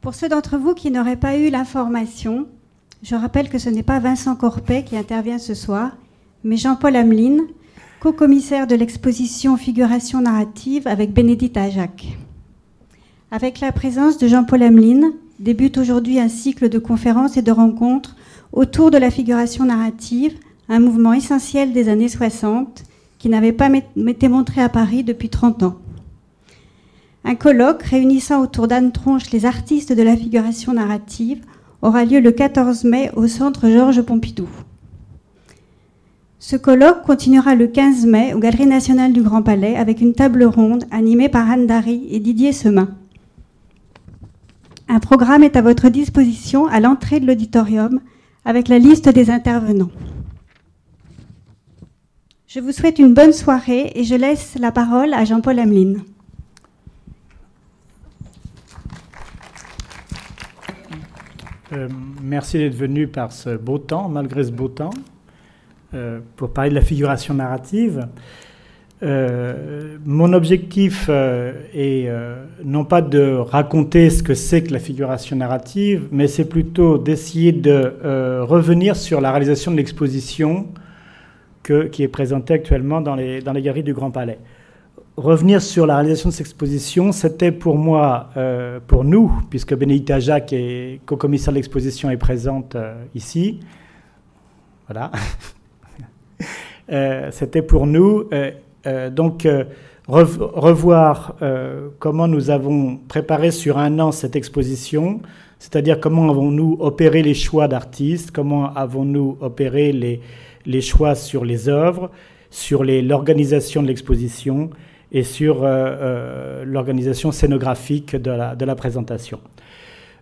Pour ceux d'entre vous qui n'auraient pas eu l'information, je rappelle que ce n'est pas Vincent Corpet qui intervient ce soir, mais Jean-Paul Hamelin, co-commissaire de l'exposition Figuration narrative avec Bénédicte Ajac. Avec la présence de Jean-Paul Hamelin, débute aujourd'hui un cycle de conférences et de rencontres autour de la figuration narrative, un mouvement essentiel des années 60 qui n'avait pas été montré à Paris depuis 30 ans. Un colloque réunissant autour d'Anne Tronche les artistes de la figuration narrative aura lieu le 14 mai au centre Georges Pompidou. Ce colloque continuera le 15 mai aux Galeries nationales du Grand Palais avec une table ronde animée par Anne Dary et Didier Semin. Un programme est à votre disposition à l'entrée de l'auditorium avec la liste des intervenants. Je vous souhaite une bonne soirée et je laisse la parole à Jean-Paul Hamelin. Euh, merci d'être venu par ce beau temps, malgré ce beau temps, euh, pour parler de la figuration narrative. Euh, mon objectif est non pas de raconter ce que c'est que la figuration narrative, mais c'est plutôt d'essayer de revenir sur la réalisation de l'exposition qui est présentée actuellement dans les, dans les galeries du Grand Palais revenir sur la réalisation de cette exposition, c'était pour moi, euh, pour nous, puisque Bénédicte Jacques, co-commissaire de l'exposition, est présente euh, ici. Voilà. Euh, c'était pour nous, donc, revoir comment nous avons préparé sur un an cette exposition, c'est-à-dire comment avons-nous opéré les choix d'artistes, comment avons-nous opéré les, les choix sur les œuvres, sur l'organisation de l'exposition et sur euh, euh, l'organisation scénographique de la, présentation.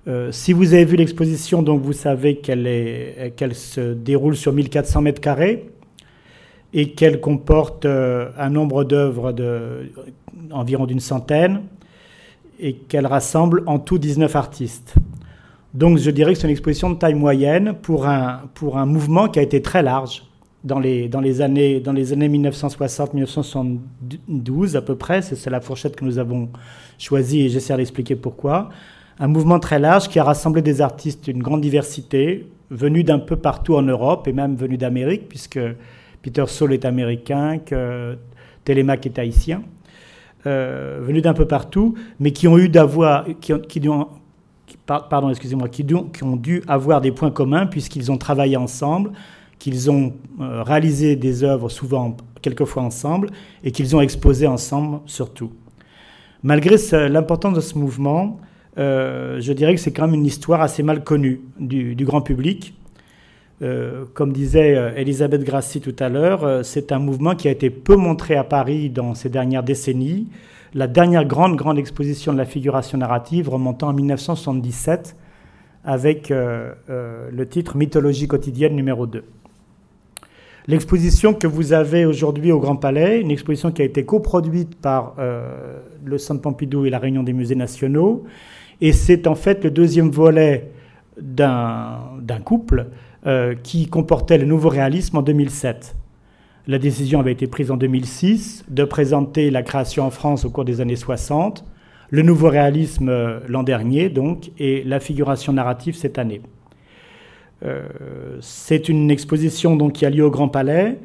Euh, si vous avez vu l'exposition, donc vous savez qu'elle se déroule sur 1400 mètres carrés et qu'elle comporte un nombre d'œuvres environ d'une centaine et qu'elle rassemble en tout 19 artistes. Donc je dirais que c'est une exposition de taille moyenne pour un, pour un mouvement qui a été très large dans les, années, dans les années 1960-1972 à peu près. C'est la fourchette que nous avons choisie et j'essaie d'expliquer pourquoi. Un mouvement très large qui a rassemblé des artistes d'une grande diversité, venus d'un peu partout en Europe et même venus d'Amérique, puisque Peter Saul est américain, que Télémaque est haïtien, euh, venus d'un peu partout, mais qui ont eu d'avoir, pardon, excusez-moi, qui ont dû avoir des points communs puisqu'ils ont travaillé ensemble qu'ils ont euh, réalisé des œuvres souvent quelquefois ensemble et qu'ils ont exposé ensemble surtout. Malgré l'importance de ce mouvement, euh, je dirais que c'est quand même une histoire assez mal connue du, grand public. Euh, comme disait Elisabeth Grassi tout à l'heure, c'est un mouvement qui a été peu montré à Paris dans ces dernières décennies. La dernière grande, grande exposition de la figuration narrative remontant en 1977 avec le titre Mythologie quotidienne numéro 2. L'exposition que vous avez aujourd'hui au Grand Palais, une exposition qui a été coproduite par euh, le Centre Pompidou et la Réunion des musées nationaux, et c'est en fait le deuxième volet d'un couple euh, qui comportait le nouveau réalisme en 2007. La décision avait été prise en 2006 de présenter la création en France au cours des années 60, le nouveau réalisme euh, l'an dernier donc, et la figuration narrative cette année. Euh, c'est une exposition donc, qui a lieu au Grand Palais.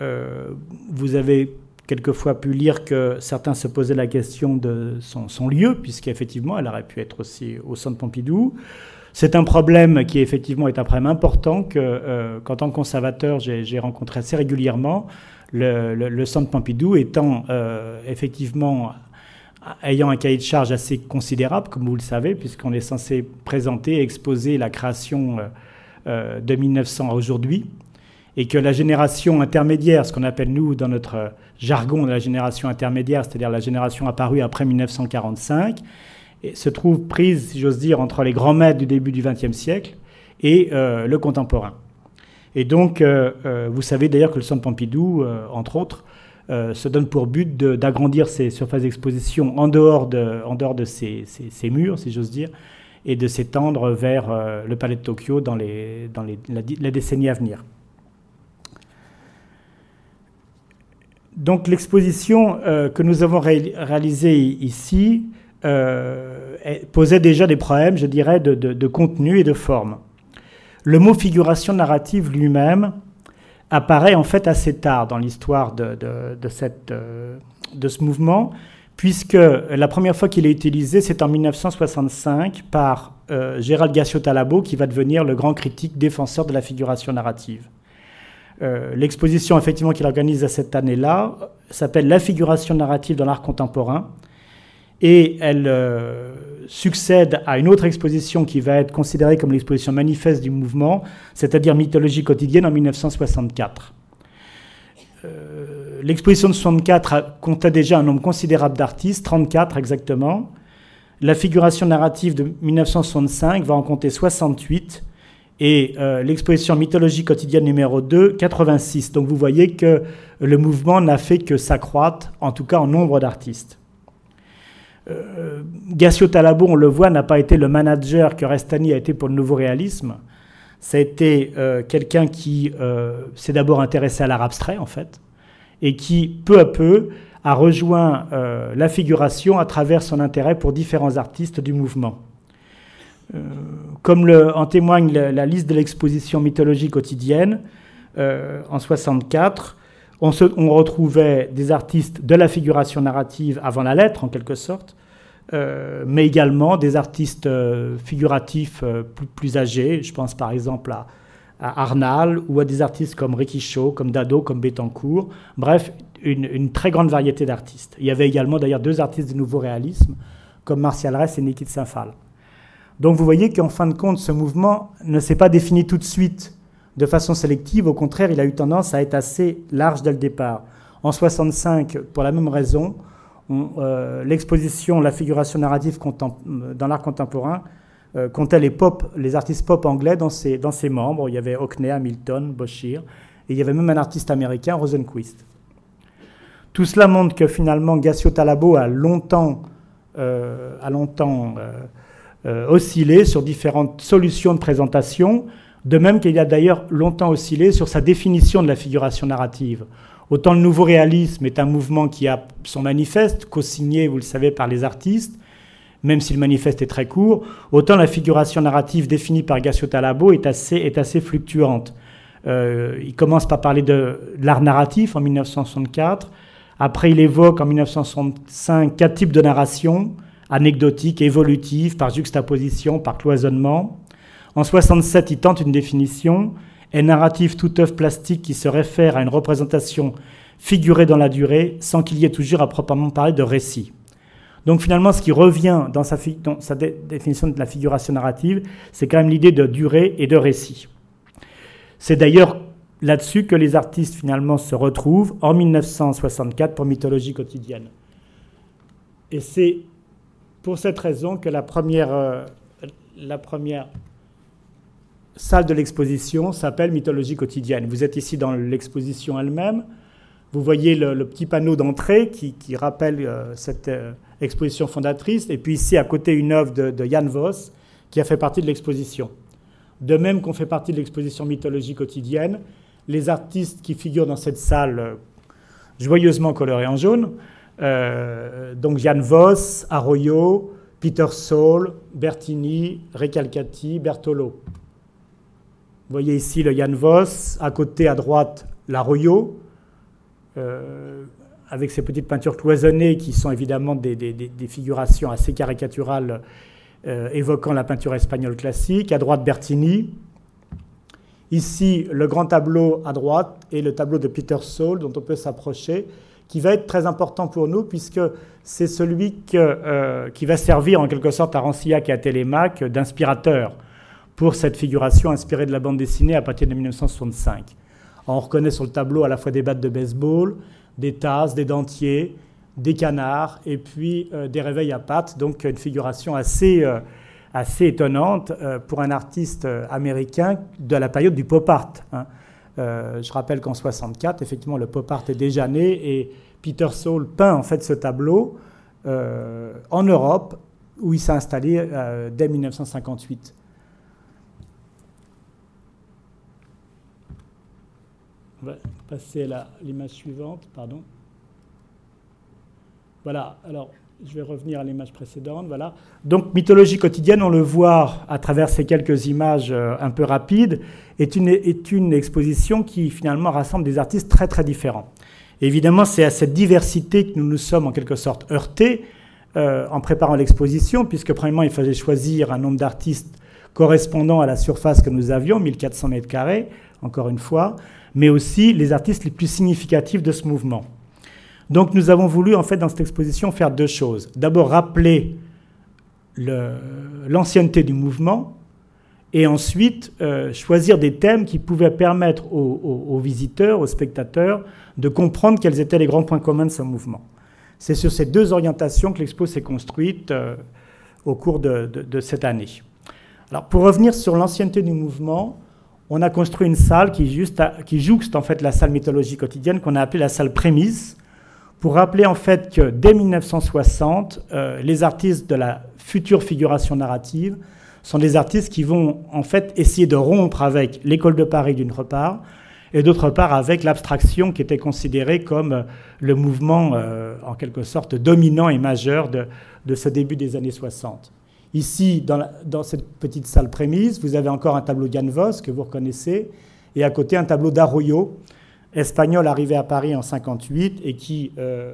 Euh, vous avez quelquefois pu lire que certains se posaient la question de son, lieu, puisqu'effectivement, elle aurait pu être aussi au Centre Pompidou. C'est un problème qui effectivement est un problème important que, euh, qu'en tant que conservateur, j'ai, rencontré assez régulièrement. Le, Centre Pompidou étant effectivement ayant un cahier de charge assez considérable, comme vous le savez, puisqu'on est censé présenter et exposer la création euh, de 1900 à aujourd'hui, et que la génération intermédiaire, ce qu'on appelle nous dans notre jargon la génération intermédiaire, c'est-à-dire la génération apparue après 1945, se trouve prise, si j'ose dire, entre les grands maîtres du début du XXe siècle et euh, le contemporain. Et donc, euh, vous savez d'ailleurs que le Centre Pompidou, entre autres, se donne pour but d'agrandir ses surfaces d'exposition en dehors de, en dehors de ses, murs, si j'ose dire, et de s'étendre vers euh, le palais de Tokyo dans, les, dans les, la, décennie à venir. Donc l'exposition euh, que nous avons réalisée ici posait déjà des problèmes, je dirais, de, contenu et de forme. Le mot figuration narrative lui-même apparaît en fait assez tard dans l'histoire de, cette, de ce mouvement, puisque la première fois qu'il est utilisé, c'est en 1965 par euh, Gérald Gassio-Talabo, qui va devenir le grand critique défenseur de la figuration narrative. Euh, l'exposition effectivement qu'il organise à cette année-là s'appelle La figuration narrative dans l'art contemporain, et elle euh, succède à une autre exposition qui va être considérée comme l'exposition manifeste du mouvement, c'est-à-dire Mythologie quotidienne en 1964. Euh, l'exposition de 64 comptait déjà un nombre considérable d'artistes, 34 exactement. La figuration narrative de 1965 va en compter 68 et euh, l'exposition Mythologie quotidienne numéro 2, 86. Donc vous voyez que le mouvement n'a fait que s'accroître, en tout cas en nombre d'artistes. Euh, Gassio Talabo, on le voit, n'a pas été le manager que Restani a été pour le nouveau réalisme. Ça a été euh, quelqu'un qui euh, s'est d'abord intéressé à l'art abstrait, en fait, et qui, peu à peu, a rejoint euh, la figuration à travers son intérêt pour différents artistes du mouvement. comme en témoigne la, liste de l'exposition mythologie quotidienne, en 64, on, on, retrouvait des artistes de la figuration narrative avant la lettre, en quelque sorte, euh, mais également des artistes euh, figuratifs euh, plus, âgés. Je pense par exemple à, Arnal ou à des artistes comme Ricky Shaw, comme Dado, comme Bettencourt. Bref, une, très grande variété d'artistes. Il y avait également d'ailleurs deux artistes du nouveau réalisme, comme Martial Ress et Nikit Saint-Phal. Donc vous voyez qu'en fin de compte, ce mouvement ne s'est pas défini tout de suite de façon sélective. Au contraire, il a eu tendance à être assez large dès le départ. En 65, pour la même raison, l'exposition, la figuration narrative dans l'art contemporain euh, comptait les, pop, les artistes pop anglais dans ses, membres. Il y avait Hockney, Hamilton, Boschir, et il y avait même un artiste américain, Rosenquist. Tout cela montre que finalement Gassio Talabo a longtemps, euh, a longtemps oscillé sur différentes solutions de présentation, de même qu'il a d'ailleurs longtemps oscillé sur sa définition de la figuration narrative. Autant le nouveau réalisme est un mouvement qui a son manifeste, co-signé, vous le savez, par les artistes, même si le manifeste est très court, autant la figuration narrative définie par Gassio Talabo est assez, fluctuante. Euh, il commence par parler de, l'art narratif en 1964. Après, il évoque en 1965 quatre types de narration anecdotique, évolutive, par juxtaposition, par cloisonnement. En 67, il tente une définition est narratif toute œuvre plastique qui se réfère à une représentation figurée dans la durée sans qu'il y ait toujours à proprement parler de récit. Donc finalement, ce qui revient dans sa, définition de la figuration narrative, c'est quand même l'idée de durée et de récit. C'est d'ailleurs là-dessus que les artistes finalement se retrouvent en 1964 pour Mythologie quotidienne. Et c'est pour cette raison que la première, euh, la première salle de l'exposition s'appelle Mythologie quotidienne. Vous êtes ici dans l'exposition elle-même. Vous voyez le, petit panneau d'entrée qui, rappelle euh, cette euh, exposition fondatrice. Et puis ici, à côté, une œuvre de, Jan Voss qui a fait partie de l'exposition. De même qu'on fait partie de l'exposition Mythologie quotidienne, les artistes qui figurent dans cette salle euh, joyeusement colorée en jaune, donc Jan Voss, Arroyo, Peter Saul, Bertini, Recalcati, Bertolo. Vous voyez ici le Jan Voss, à côté à droite l'Arroyo, euh, avec ces petites peintures cloisonnées qui sont évidemment des, figurations assez caricaturales euh, évoquant la peinture espagnole classique. À droite Bertini. Ici le grand tableau à droite et le tableau de Peter Saul dont on peut s'approcher, qui va être très important pour nous puisque c'est celui euh, qui va servir en quelque sorte à Rancillac et à Télémaque d'inspirateur pour cette figuration inspirée de la bande dessinée à partir de 1965. On reconnaît sur le tableau à la fois des battes de baseball, des tasses, des dentiers, des canards et puis euh, des réveils à pattes, donc une figuration assez, euh, assez étonnante euh, pour un artiste américain de la période du pop art. Hein. je rappelle qu'en 64, effectivement, le pop art est déjà né et Peter Saul peint en fait ce tableau en Europe où il s'est installé dès 1958. On va passer à l'image suivante, pardon. Voilà, alors je vais revenir à l'image précédente. Voilà. Donc, mythologie quotidienne, on le voit à travers ces quelques images euh, un peu rapides, est une, exposition qui finalement rassemble des artistes très très différents. évidemment, c'est à cette diversité que nous nous sommes en quelque sorte heurtés euh, en préparant l'exposition, puisque premièrement, il fallait choisir un nombre d'artistes correspondant à la surface que nous avions, 1400 mètres carrés, encore une fois, mais aussi les artistes les plus significatifs de ce mouvement. Donc nous avons voulu, en fait, dans cette exposition, faire deux choses. D'abord, rappeler l'ancienneté du mouvement, et ensuite euh, choisir des thèmes qui pouvaient permettre aux, visiteurs, aux spectateurs, de comprendre quels étaient les grands points communs de ce mouvement. C'est sur ces deux orientations que l'expo s'est construite euh, au cours de, cette année. Alors, pour revenir sur l'ancienneté du mouvement, on a construit une salle qui, jouxte en fait la salle mythologie quotidienne qu'on a appelée la salle prémisse, pour rappeler en fait que dès 1960, euh, les artistes de la future figuration narrative sont des artistes qui vont en fait essayer de rompre avec l'école de Paris d'une part, et d'autre part avec l'abstraction qui était considérée comme euh, le mouvement euh, en quelque sorte dominant et majeur de, ce début des années 60. Ici, dans, cette petite salle prémise, vous avez encore un tableau d'Jan Vos que vous reconnaissez, et à côté un tableau d'Arroyo, espagnol arrivé à Paris en 58 et qui euh,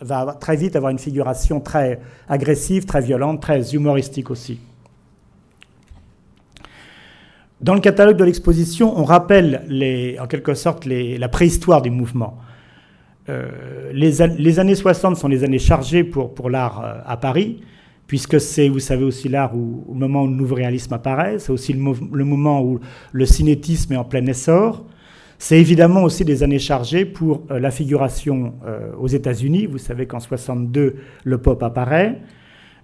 va très vite avoir une figuration très agressive, très violente, très humoristique aussi. Dans le catalogue de l'exposition, on rappelle les, en quelque sorte la préhistoire du mouvement. Euh, les, années 60 sont les années chargées pour, pour l'art euh, à Paris, puisque c'est, vous savez, aussi l'art où, au moment où le nouveau réalisme apparaît, c'est aussi le, moment où le cinétisme est en plein essor. C'est évidemment aussi des années chargées pour euh, la figuration euh, aux États-Unis. Vous savez qu'en 62, le pop apparaît.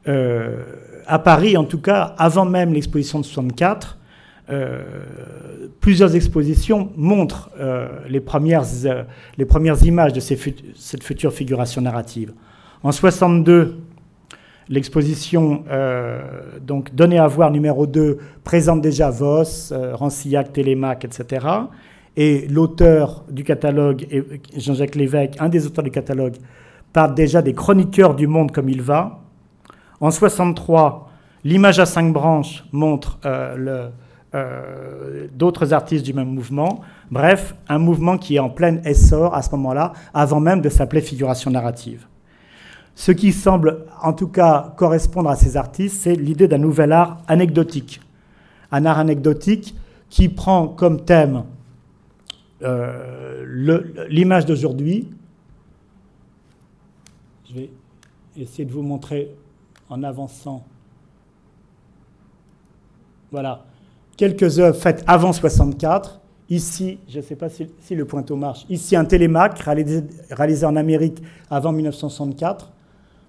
Euh, à Paris, en tout cas, avant même l'exposition de 64, plusieurs expositions montrent les, premières, les premières images de cette future figuration narrative. En 62, l'exposition donc donnée à voir numéro 2 présente déjà Voss, Rancillac, Télémaque, etc. Et l'auteur du catalogue, Jean-Jacques Lévesque, un des auteurs du catalogue, parle déjà des chroniqueurs du monde comme il va. En 63, l'image à cinq branches montre euh, euh, d'autres artistes du même mouvement. Bref, un mouvement qui est en plein essor à ce moment-là, avant même de s'appeler figuration narrative. Ce qui semble en tout cas correspondre à ces artistes, c'est l'idée d'un nouvel art anecdotique. Un art anecdotique qui prend comme thème euh, l'image d'aujourd'hui, je vais essayer de vous montrer en avançant. Voilà, quelques œuvres faites avant 64. Ici, je ne sais pas si, le pointeau marche. Ici, un réalisé, réalisé, en Amérique avant 1964.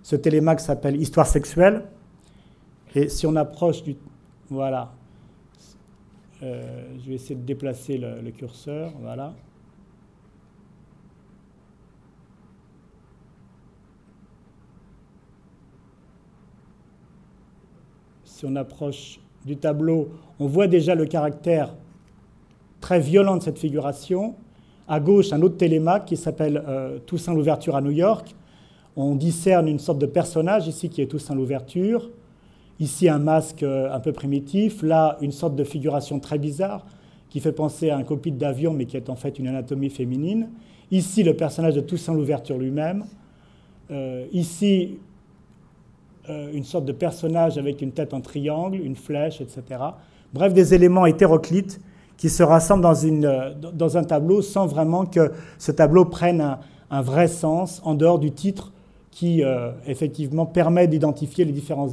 Ce télémac s'appelle Histoire sexuelle. Et si on approche du. Voilà. Euh, je vais essayer de déplacer le, curseur. Voilà. Si on approche du tableau, on voit déjà le caractère très violent de cette figuration. À gauche, un autre télémaque qui s'appelle euh, Toussaint l'ouverture à New York. On discerne une sorte de personnage ici qui est Toussaint l'ouverture. Ici, un masque euh, un peu primitif. Là, une sorte de figuration très bizarre qui fait penser à un copie d'avion, mais qui est en fait une anatomie féminine. Ici, le personnage de Toussaint Louverture lui-même. Euh, ici, euh, une sorte de personnage avec une tête en triangle, une flèche, etc. Bref, des éléments hétéroclites qui se rassemblent dans, un tableau sans vraiment que ce tableau prenne un vrai sens en dehors du titre qui, effectivement, permet d'identifier les différents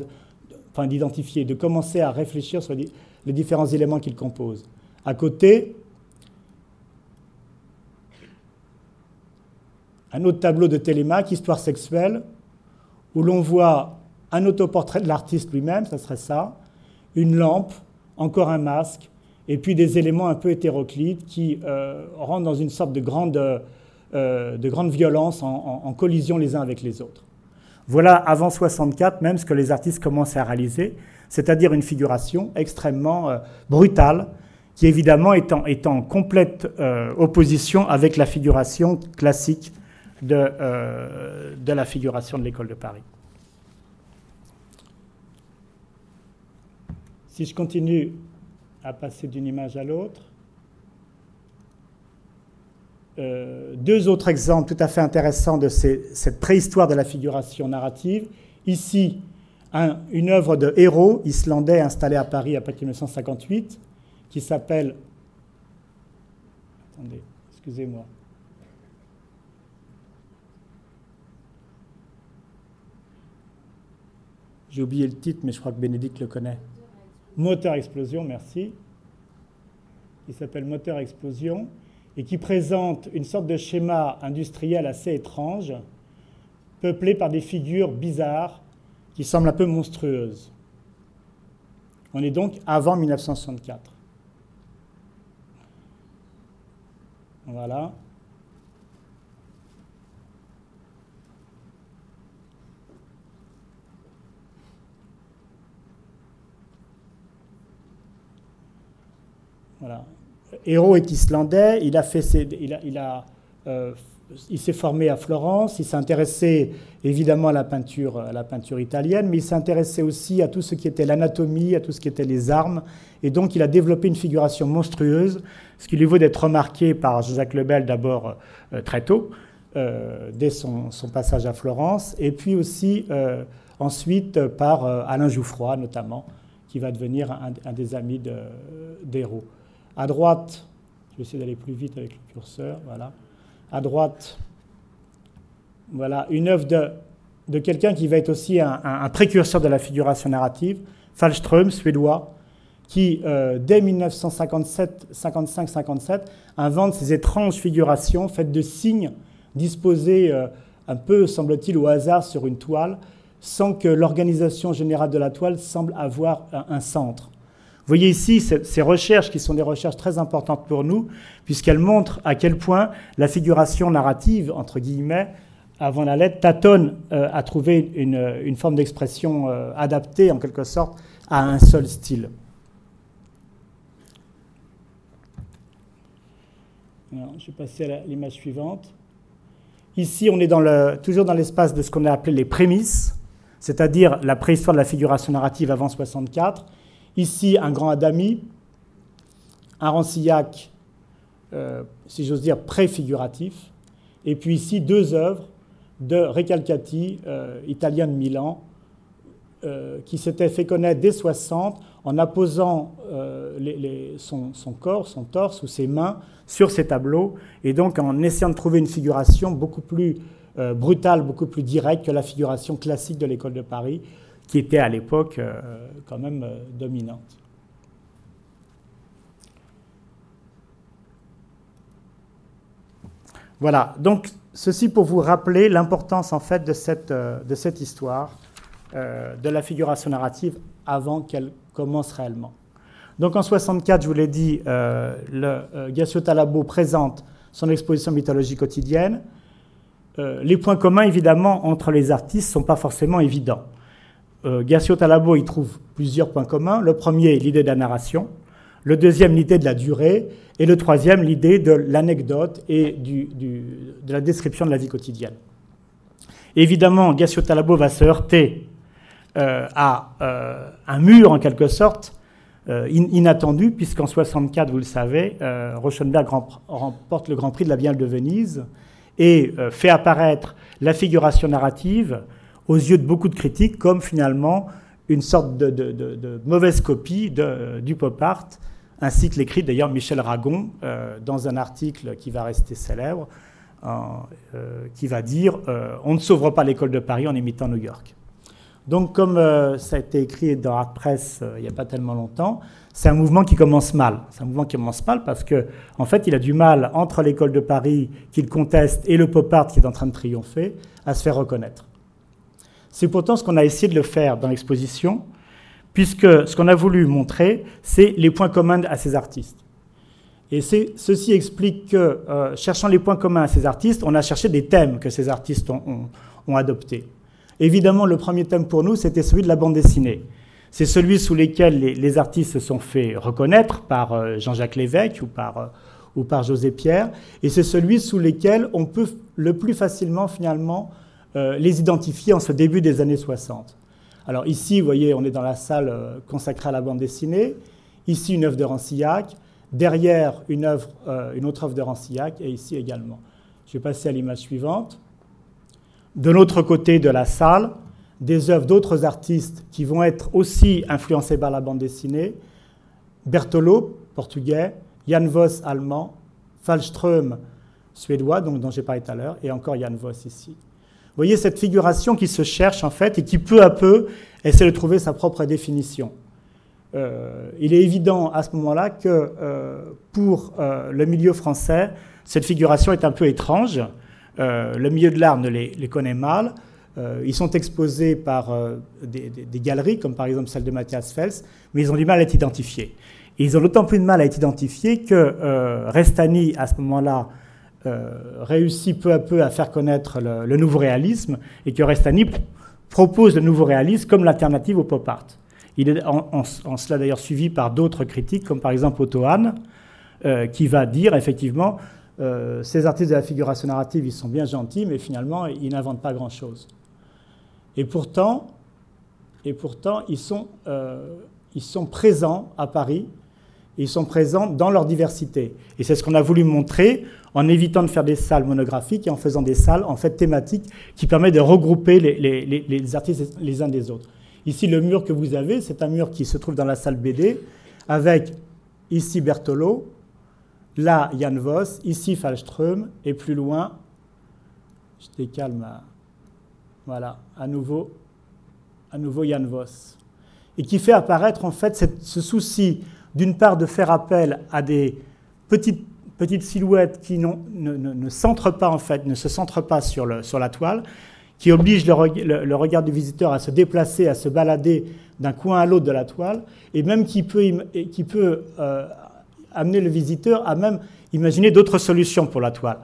enfin d'identifier, de commencer à réfléchir sur les différents éléments qu'il compose. À côté, un autre tableau de Télémaque, Histoire sexuelle, où l'on voit un autoportrait de l'artiste lui-même, ça serait ça, une lampe, encore un masque, et puis des éléments un peu hétéroclites qui euh, rentrent dans une sorte de grande, euh, de grande violence en, collision les uns avec les autres. Voilà avant 64 même ce que les artistes commencent à réaliser, c'est-à-dire une figuration extrêmement euh, brutale qui évidemment est en, complète euh, opposition avec la figuration classique de la figuration de l'école de Paris. Si je continue à passer d'une image à l'autre, euh, deux autres exemples tout à fait intéressants de cette préhistoire de la figuration narrative. Ici, une œuvre de héros islandais installé à Paris à partir de 1958 qui s'appelle. Attendez, excusez-moi. J'ai oublié le titre, mais je crois que Bénédicte le connaît. Moteur Explosion, merci. Il s'appelle Moteur Explosion et qui présente une sorte de schéma industriel assez étrange, peuplé par des figures bizarres qui semblent un peu monstrueuses. On est donc avant 1964. Voilà. Voilà. Héros est islandais, il a fait il a, euh, il s'est formé à Florence, il s'est intéressé évidemment à la peinture, à la peinture italienne, mais il s'est intéressé aussi à tout ce qui était l'anatomie, à tout ce qui était les armes, et donc il a développé une figuration monstrueuse, ce qui lui vaut d'être remarqué par Jacques Lebel d'abord euh, très tôt, euh, dès son, passage à Florence, et puis aussi ensuite par Alain Jouffroy notamment, qui va devenir un, un des amis d'Hérault. À droite, je vais essayer d'aller plus vite avec le curseur, voilà. À droite, voilà, une œuvre de, quelqu'un qui va être aussi un, précurseur de la figuration narrative, Fallström, suédois, qui, euh, dès 1955-57, invente ces étranges figurations faites de signes disposés euh, un peu, semble-t-il, au hasard sur une toile, sans que l'organisation générale de la toile semble avoir un centre. Voyez ici ces recherches qui sont des recherches très importantes pour nous, puisqu'elles montrent à quel point la figuration narrative, entre guillemets, avant la lettre, tâtonne euh, à trouver une, forme d'expression euh, adaptée, en quelque sorte, à un seul style. je vais passer à l'image suivante. Ici, on est toujours dans l'espace de ce qu'on a appelé les prémices, c'est-à-dire la préhistoire de la figuration narrative avant 64, Ici, un grand Adami, un Rancillac, euh, si j'ose dire, préfiguratif. Et puis ici, deux œuvres de Recalcati, euh, italien de Milan, euh, qui s'était fait connaître dès 60 en apposant son, corps, son torse ou ses mains sur ces tableaux, et donc en essayant de trouver une figuration beaucoup plus brutale, beaucoup plus directe que la figuration classique de l'école de Paris, qui était à l'époque euh, quand même euh, dominante. Voilà, donc ceci pour vous rappeler l'importance en fait de cette, euh, de cette histoire, de la figuration narrative avant qu'elle commence réellement. Donc en 64, je vous l'ai dit, le Gassio Talabo présente son exposition mythologie quotidienne. les points communs, évidemment, entre les artistes ne sont pas forcément évidents euh, Gassio Talabo y trouve plusieurs points communs. Le premier, l'idée de la narration. Le deuxième, l'idée de la durée. Et le troisième, l'idée de l'anecdote et de la description de la vie quotidienne. Évidemment, Gassio Talabo va se heurter euh, à euh, un mur, en quelque sorte, inattendu, puisqu'en 64, vous le savez, Rauschenberg remporte le Grand Prix de la Biennale de Venise et fait apparaître la figuration narrative aux yeux de beaucoup de critiques comme finalement une sorte de, mauvaise copie du pop art, ainsi que l'écrit d'ailleurs Michel Ragon euh, dans un article qui va rester célèbre, euh, qui va dire euh, On ne sauvera pas l'école de Paris en imitant New York. Donc, comme ça a été écrit dans Art Press il n'y a pas tellement longtemps, c'est un mouvement qui commence mal. C'est un mouvement qui commence mal parce que, en fait, il a du mal entre l'école de Paris qu'il conteste et le pop art qui est en train de triompher à se faire reconnaître. C'est pourtant ce qu'on a essayé de le faire dans l'exposition, puisque ce qu'on a voulu montrer, c'est les points communs à ces artistes. Et ceci explique que, euh, cherchant les points communs à ces artistes, on a cherché des thèmes que ces artistes ont, adoptés. Évidemment, le premier thème pour nous, c'était celui de la bande dessinée. C'est celui sous lequel les, artistes se sont fait reconnaître par euh, Jean-Jacques Lévesque ou par, euh, ou par José Pierre, et c'est celui sous lequel on peut le plus facilement finalement les identifier en ce début des années 60. Alors ici, vous voyez, on est dans la salle euh, consacrée à la bande dessinée. Ici, une œuvre de Rancillac. Derrière, euh, une autre œuvre de Rancillac. Et ici également. Je vais passer à l'image suivante. De l'autre côté de la salle, des œuvres d'autres artistes qui vont être aussi influencés par la bande dessinée. Bertolo, portugais. Jan Voss, allemand. Fallström, suédois, donc, dont j'ai parlé tout à l'heure. Et encore Jan Voss ici. Vous voyez cette figuration qui se cherche en fait et qui peu à peu essaie de trouver sa propre définition. Euh, il est évident à ce moment-là que euh, pour euh, le milieu français, cette figuration est un peu étrange. le milieu de l'art ne les, connaît mal. ils sont exposés par des, galeries, comme par exemple celle de Matthias Fels, mais ils ont du mal à être identifiés. Et ils ont d'autant plus de mal à être identifiés que Restani, à ce moment-là, réussit peu à peu à faire connaître le, nouveau réalisme et que Restani propose le nouveau réalisme comme l'alternative au pop art. Il est en, cela d'ailleurs suivi par d'autres critiques, comme par exemple Otto Hahn, euh, qui va dire effectivement euh, ces artistes de la figuration narrative, ils sont bien gentils, mais finalement, ils n'inventent pas grand-chose. Et pourtant, et pourtant ils, sont, ils sont présents à Paris, ils sont présents dans leur diversité. Et c'est ce qu'on a voulu montrer en évitant de faire des salles monographiques et en faisant des salles en fait thématiques qui permettent de regrouper les, artistes les uns des autres. Ici, le mur que vous avez, c'est un mur qui se trouve dans la salle BD avec ici Bertolo, là Jan Voss, ici Fallström et plus loin, je décale ma. Voilà, à nouveau, à nouveau Jan Voss. Et qui fait apparaître en fait ce souci, d'une part, de faire appel à des petites petites silhouettes qui ne, pas, en fait, ne se centrent pas sur, la toile, qui obligent le, regard du visiteur à se déplacer, à se balader d'un coin à l'autre de la toile, et même qui peut, euh, amener le visiteur à même imaginer d'autres solutions pour la toile.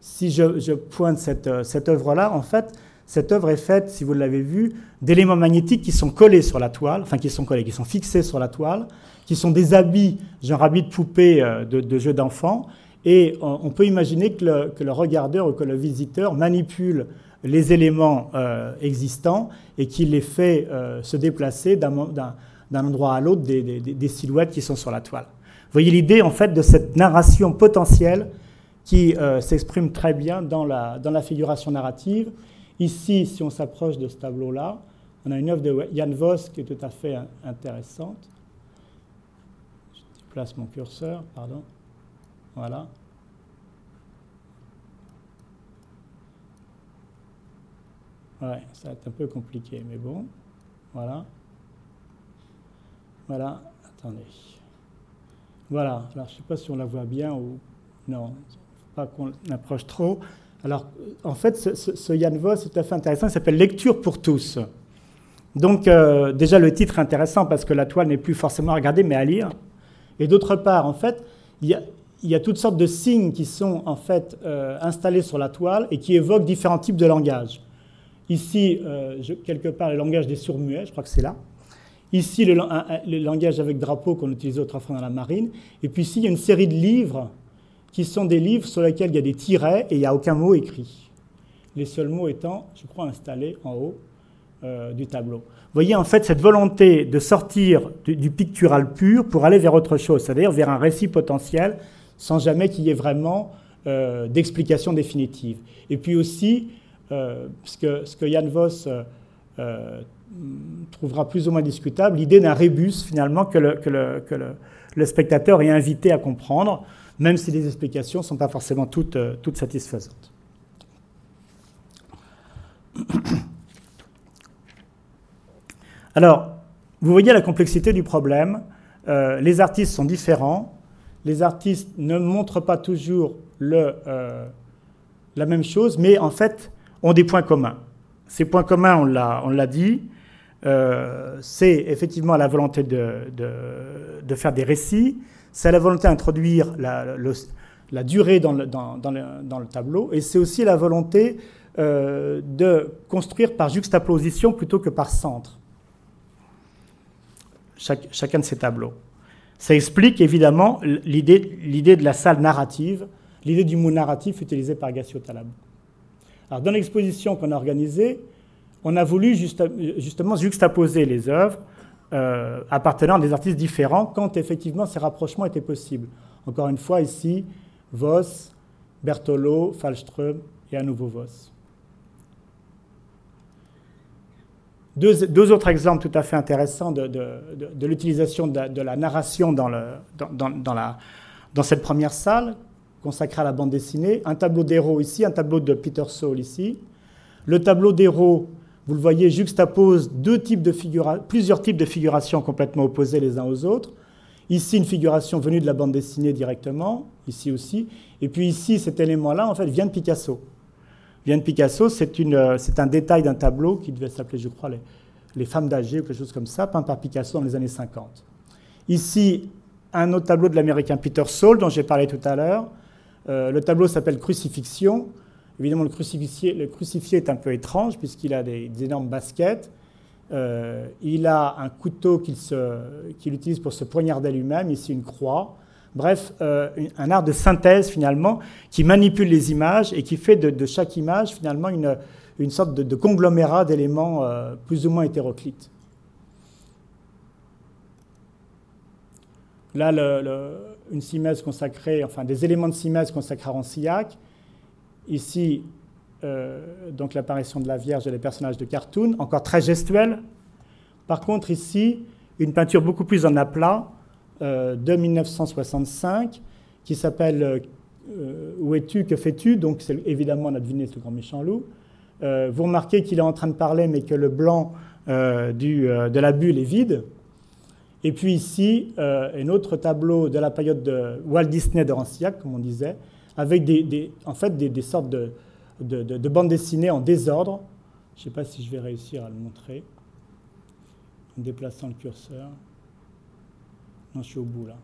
Si je, pointe cette, cette œuvre-là, en fait, cette œuvre est faite, si vous l'avez vu, d'éléments magnétiques qui sont collés sur la toile, enfin qui sont collés, qui sont fixés sur la toile, qui sont des habits, genre habits de poupée euh, de, de jeux d'enfants. Et on, peut imaginer que le, regardeur ou que le visiteur manipule les éléments euh, existants et qu'il les fait euh, se déplacer d'un endroit à l'autre des, silhouettes qui sont sur la toile. Vous voyez l'idée en fait de cette narration potentielle qui s'exprime très bien dans la, dans la figuration narrative. Ici, si on s'approche de ce tableau-là, on a une œuvre de Jan Voss qui est tout à fait intéressante place mon curseur, pardon. Voilà. Ouais, ça va être un peu compliqué, mais bon. Voilà. Voilà, attendez. Voilà, alors je ne sais pas si on la voit bien ou non, pas qu'on approche trop. Alors, en fait, ce, Yann Voss est tout à fait intéressant, il s'appelle Lecture pour tous. Donc, euh, déjà, le titre est intéressant parce que la toile n'est plus forcément à regarder, mais à lire. Et d'autre part, en fait, il y, a, toutes sortes de signes qui sont en fait euh, installés sur la toile et qui évoquent différents types de langages. Ici, euh, quelque part, le langage des sourds-muets, je crois que c'est là. Ici, le, langage avec drapeau qu'on utilisait autrefois dans la marine. Et puis ici, il y a une série de livres qui sont des livres sur lesquels il y a des tirets et il n'y a aucun mot écrit. Les seuls mots étant, je crois, installés en haut euh, du tableau voyez en fait cette volonté de sortir du, pictural pur pour aller vers autre chose, c'est-à-dire vers un récit potentiel sans jamais qu'il y ait vraiment euh, d'explication définitive. Et puis aussi, euh, ce, que, ce que Jan Voss trouvera plus ou moins discutable, l'idée d'un rébus finalement que le, que, le, que le, spectateur est invité à comprendre, même si les explications ne sont pas forcément toutes, toutes satisfaisantes. Alors, vous voyez la complexité du problème. Euh, les artistes sont différents. Les artistes ne montrent pas toujours euh, la même chose, mais en fait ont des points communs. Ces points communs, on l'a dit, euh, c'est effectivement la volonté de, faire des récits, c'est la volonté d'introduire la, durée dans le, tableau, et c'est aussi la volonté de construire par juxtaposition plutôt que par centre chacun de ces tableaux. Ça explique évidemment l'idée de la salle narrative, l'idée du mot narratif utilisé par Gassio Talab. Alors, dans l'exposition qu'on a organisée, on a voulu justement juxtaposer les œuvres euh, appartenant à des artistes différents quand effectivement ces rapprochements étaient possibles. Encore une fois, ici, Voss, Bertolo, Fallström et à nouveau Voss. Deux, autres exemples tout à fait intéressants de, l'utilisation de, la narration dans, dans, cette première salle consacrée à la bande dessinée. Un tableau d'héros ici, un tableau de Peter Saul ici. Le tableau d'héros vous le voyez, juxtapose deux types de plusieurs types de figurations complètement opposées les uns aux autres. Ici, une figuration venue de la bande dessinée directement, ici aussi. Et puis ici, cet élément-là, en fait, vient de Picasso. Vient de Picasso, c'est un détail d'un tableau qui devait s'appeler, je crois, les, femmes d'âge ou quelque chose comme ça, peint par Picasso dans les années 50. Ici, un autre tableau de l'américain Peter Saul, dont j'ai parlé tout à l'heure. Euh, le tableau s'appelle Crucifixion. Évidemment, le crucifié, est un peu étrange puisqu'il a des, énormes baskets. Euh, il a un couteau qu'il utilise pour se poignarder lui-même, ici une croix. Bref, euh, un art de synthèse finalement qui manipule les images et qui fait de, chaque image finalement une, une sorte de, conglomérat d'éléments euh, plus ou moins hétéroclites. Là, une simèse consacrée, enfin des éléments de simèse consacrés à Rancillac. Ici, euh, donc l'apparition de la Vierge et les personnages de cartoon, encore très gestuel. Par contre, ici, une peinture beaucoup plus en aplat euh, de 1965 qui s'appelle euh, Où es-tu Que fais-tu? Donc, c'est évidemment, on a deviné le grand méchant loup. vous remarquez qu'il est en train de parler, mais que le blanc du, de la bulle est vide. Et puis ici, un autre tableau de la période de Walt Disney de Rancillac, comme on disait, avec des, en fait des, sortes de, de, bandes dessinées en désordre. Je ne sais pas si je vais réussir à le montrer en déplaçant le curseur. Non, je suis au bout là.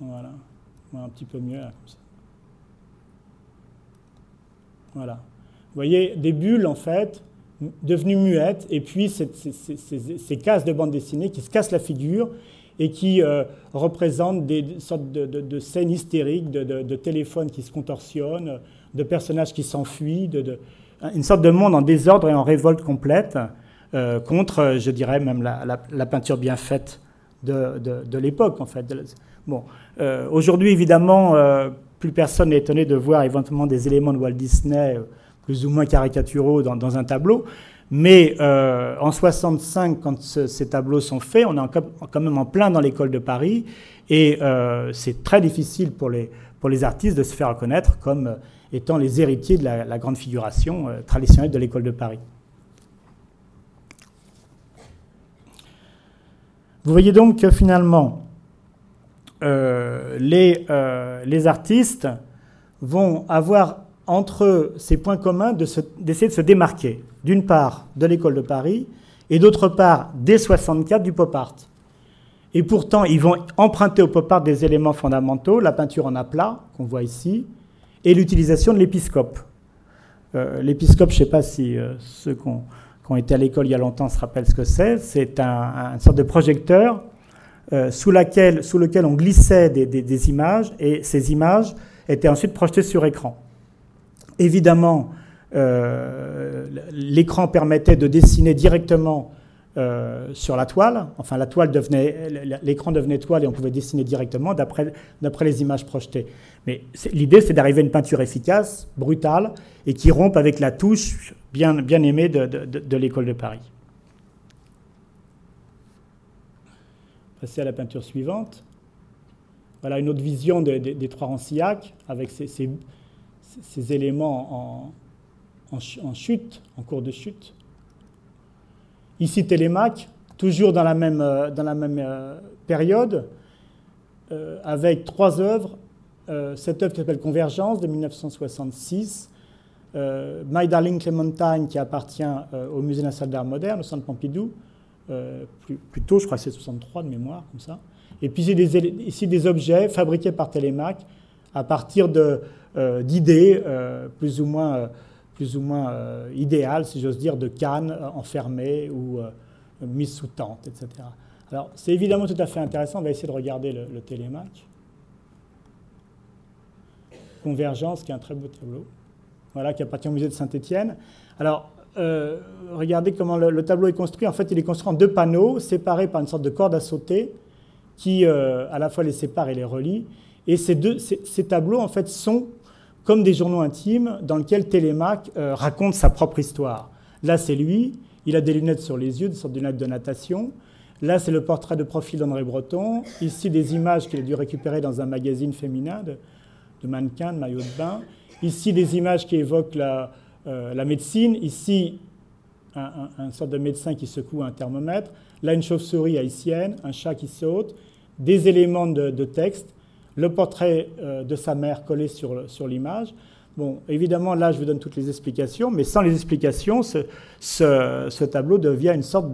Voilà. Un petit peu mieux là, comme ça. Voilà. Vous voyez, des bulles en fait, devenues muettes, et puis ces, ces cases de bande dessinée qui se cassent la figure et qui euh, représentent des sortes de, scènes hystériques, de, téléphones qui se contorsionnent, de personnages qui s'enfuient, une sorte de monde en désordre et en révolte complète euh, contre, je dirais, même la, peinture bien faite de, l'époque, en fait. Bon, euh, aujourd'hui, évidemment, plus personne n'est étonné de voir éventuellement des éléments de Walt Disney plus ou moins caricaturaux dans un tableau. Mais euh, en 65, quand ces tableaux sont faits, on est quand même en plein dans l'école de Paris, et euh, c'est très difficile pour les, pour les artistes de se faire reconnaître comme euh, étant les héritiers de la, grande figuration traditionnelle de l'école de Paris. Vous voyez donc que finalement, les, les artistes vont avoir entre ces points communs d'essayer de, se démarquer, d'une part de l'école de Paris et d'autre part dès 64 du pop art. Et pourtant, ils vont emprunter au pop art des éléments fondamentaux, la peinture en aplat, qu'on voit ici, et l'utilisation de l'épiscope. Euh, l'épiscope, je ne sais pas si euh, ceux qui ont, été à l'école il y a longtemps se rappellent ce que c'est. C'est un, une sorte de projecteur euh, sous, lequel on glissait des images, et ces images étaient ensuite projetées sur écran. Évidemment, euh, l'écran permettait de dessiner directement euh, sur la toile. Enfin, la toile devenait, l'écran devenait toile et on pouvait dessiner directement d'après, les images projetées. Mais l'idée, c'est d'arriver à une peinture efficace, brutale, et qui rompe avec la touche bien, bien aimée de, l'école de Paris. Passer à la peinture suivante. Voilà une autre vision des, trois Rancillac, avec ces, ces éléments en, chute, en cours de chute. Ici, Télémaque, toujours dans la même, euh, dans la même euh, période, euh, avec trois œuvres. cette œuvre qui s'appelle Convergence de 1966, My Darling Clementine qui appartient au Musée national d'art moderne, au Centre Pompidou, plus, tôt, je crois c'est 63 de mémoire, comme ça. Et puis ici des objets fabriqués par Télémaque à partir d'idées plus ou moins, plus ou moins idéales, si j'ose dire, de cannes enfermées ou mises sous tente, etc. Alors, c'est évidemment tout à fait intéressant. On va essayer de regarder le, le Télémac. Convergence, qui est un très beau tableau. voilà, qui appartient au musée de Saint-Étienne. Alors, euh, regardez comment le, tableau est construit. En fait, il est construit en deux panneaux, séparés par une sorte de corde à sauter, qui euh, à la fois les sépare et les relie. Et ces, deux, ces, tableaux, en fait, sont comme des journaux intimes dans lesquels Télémaque euh, raconte sa propre histoire. Là, c'est lui, il a des lunettes sur les yeux, des sortes de lunettes de natation. Là, c'est le portrait de profil d'André Breton. Ici, des images qu'il a dû récupérer dans un magazine féminin de, de mannequins, de maillots de bain. Ici, des images qui évoquent la, euh, médecine. Ici, un, un, sorte de médecin qui secoue un thermomètre. Là, une chauve-souris haïtienne, un chat qui saute, des éléments de, texte, le portrait euh, de sa mère collé sur, l'image. Bon, évidemment, là, je vous donne toutes les explications, mais sans les explications, ce, tableau devient une sorte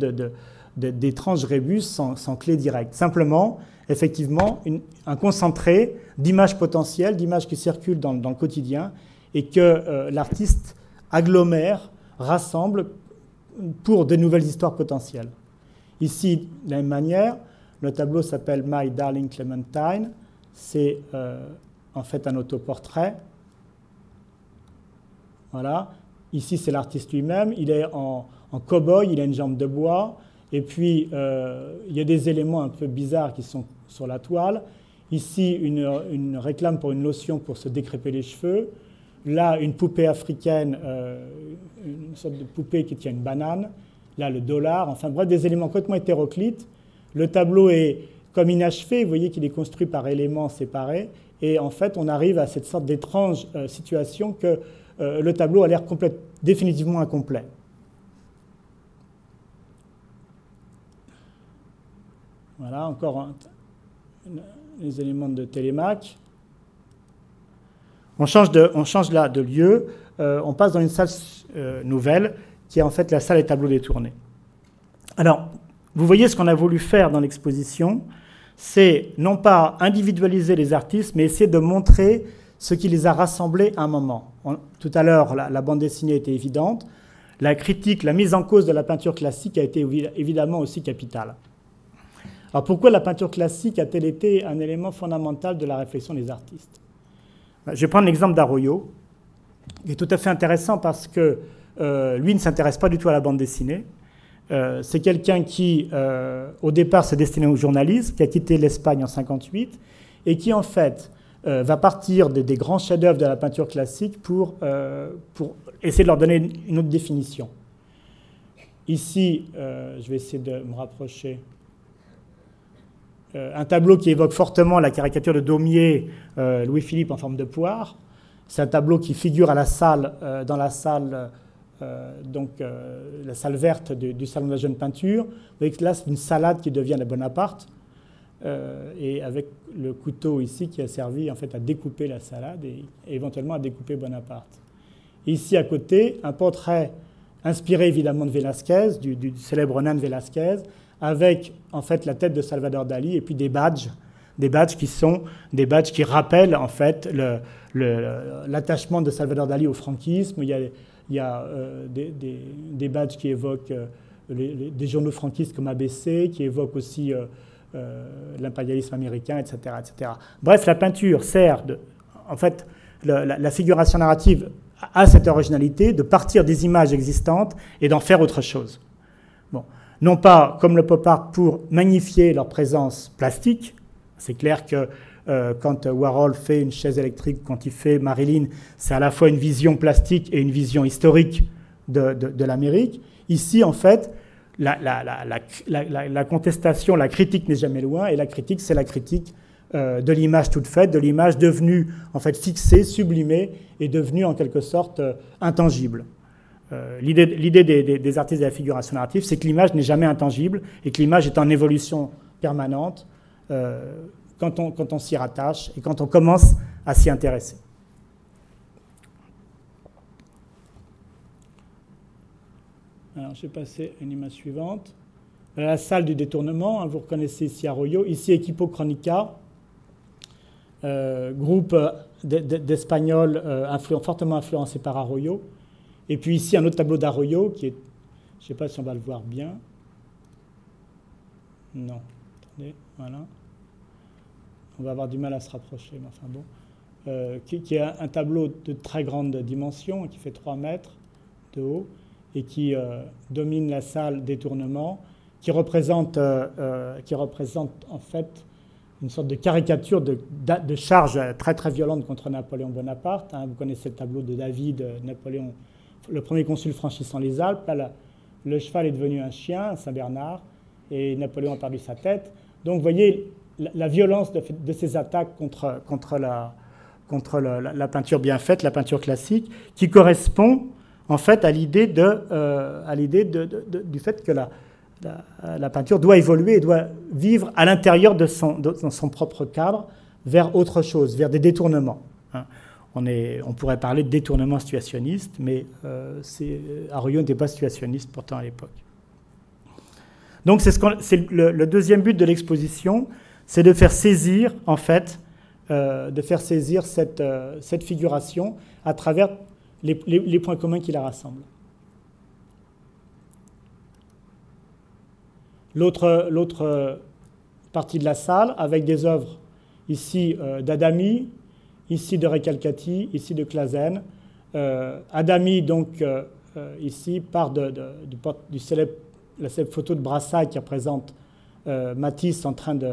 d'étrange rébus sans, clé directe. Simplement, effectivement, un concentré d'images potentielles, d'images qui circulent dans, dans, le quotidien et que euh, l'artiste agglomère, rassemble pour de nouvelles histoires potentielles. Ici, de la même manière, le tableau s'appelle My Darling Clementine. C'est euh, en fait un autoportrait. Voilà. Ici, c'est l'artiste lui-même. Il est en, cow-boy, il a une jambe de bois. Et puis, euh, il y a des éléments un peu bizarres qui sont sur la toile. Ici, une, une réclame pour une lotion pour se décréper les cheveux. Là, une poupée africaine, euh, une sorte de poupée qui tient une banane. Là, le dollar. Enfin, bref, des éléments complètement hétéroclites. Le tableau est comme inachevé. Vous voyez qu'il est construit par éléments séparés. Et en fait, on arrive à cette sorte d'étrange euh, situation que euh, le tableau a l'air définitivement incomplet. Voilà, encore les éléments de Télémaque. On change, de, là de lieu, euh, on passe dans une salle nouvelle qui est en fait la salle des tableaux détournés. Alors, vous voyez ce qu'on a voulu faire dans l'exposition, c'est non pas individualiser les artistes, mais essayer de montrer ce qui les a rassemblés à un moment. tout à l'heure, la, bande dessinée était évidente. La critique, la mise en cause de la peinture classique a été évidemment aussi capitale. Alors pourquoi la peinture classique a-t-elle été un élément fondamental de la réflexion des artistes? Je vais prendre l'exemple d'Arroyo, qui est tout à fait intéressant parce que euh, lui ne s'intéresse pas du tout à la bande dessinée. Euh, c'est quelqu'un qui, euh, au départ, s'est destiné au journalisme, qui a quitté l'Espagne en 58 et qui, en fait, va partir des, grands chefs-d'œuvre de la peinture classique pour, essayer de leur donner une autre définition. Ici, je vais essayer de me rapprocher. Euh, un tableau qui évoque fortement la caricature de Daumier, euh, Louis-Philippe en forme de poire. C'est un tableau qui figure à la salle, euh, dans la salle, donc la salle verte du, salon de la jeune peinture. Vous voyez que là, c'est une salade qui devient la Bonaparte, et avec le couteau ici qui a servi en fait à découper la salade et, éventuellement à découper Bonaparte. ici à côté, un portrait inspiré évidemment de Velázquez, du, du célèbre nain de Velázquez, avec en fait la tête de Salvador Dali et puis des badges, des badges qui sont des badges qui rappellent en fait l'attachement de Salvador Dali au franquisme. Il y a, il y a euh, des, badges qui évoquent euh, des journaux franquistes comme ABC, qui évoquent aussi euh, l'impérialisme américain, etc., etc. Bref, la peinture sert en fait, la, la figuration narrative a cette originalité de partir des images existantes et d'en faire autre chose. Bon non pas comme le pop art pour magnifier leur présence plastique. C'est clair que euh, quand Warhol fait une chaise électrique, quand il fait Marilyn, c'est à la fois une vision plastique et une vision historique de, l'Amérique. Ici, en fait, la, contestation, la critique n'est jamais loin, et la critique, c'est la critique euh, de l'image toute faite, de l'image devenue en fait fixée, sublimée, et devenue en quelque sorte euh, intangible. Euh, l'idée des, artistes de la figuration narrative, c'est que l'image n'est jamais intangible et que l'image est en évolution permanente euh, quand on, s'y rattache et quand on commence à s'y intéresser. Alors, je vais passer à une image suivante. La salle du détournement, hein, vous reconnaissez ici Arroyo, ici Equipo Chronica, euh, groupe d'Espagnols fortement influencés par Arroyo. Et puis ici, un autre tableau d'Arroyo qui est. Je ne sais pas si on va le voir bien. Non. Attendez, voilà. On va avoir du mal à se rapprocher, mais enfin bon. qui, est un tableau de très grande dimension, qui fait 3 mètres de haut, et qui domine la salle des tournements, qui représente, qui représente en fait une sorte de caricature de, de, charge très très violente contre Napoléon Bonaparte. Hein. Vous connaissez le tableau de David, Napoléon, le premier consul franchissant les Alpes. Le cheval est devenu un chien, Saint-Bernard, et Napoléon a perdu sa tête. Donc vous voyez la, violence de, ces attaques contre, la, peinture bien faite, la peinture classique, qui correspond en fait à l'idée euh, du fait que la, peinture doit évoluer et doit vivre à l'intérieur de son, propre cadre vers autre chose, vers des détournements. Hein. On, pourrait parler de détournement situationniste, mais euh, Arroyo n'était pas situationniste pourtant à l'époque. Donc c'est ce le, deuxième but de l'exposition, c'est de faire saisir en fait, euh, de faire saisir cette, euh, figuration à travers les, points communs qui la rassemblent. L'autre partie de la salle avec des œuvres ici euh, d'Adami, ici de Recalcati, ici de Clazen. Euh, Adami, donc, euh, ici, part de, du, célèbre, la célèbre photo de Brassailles qui représente Matisse en train de,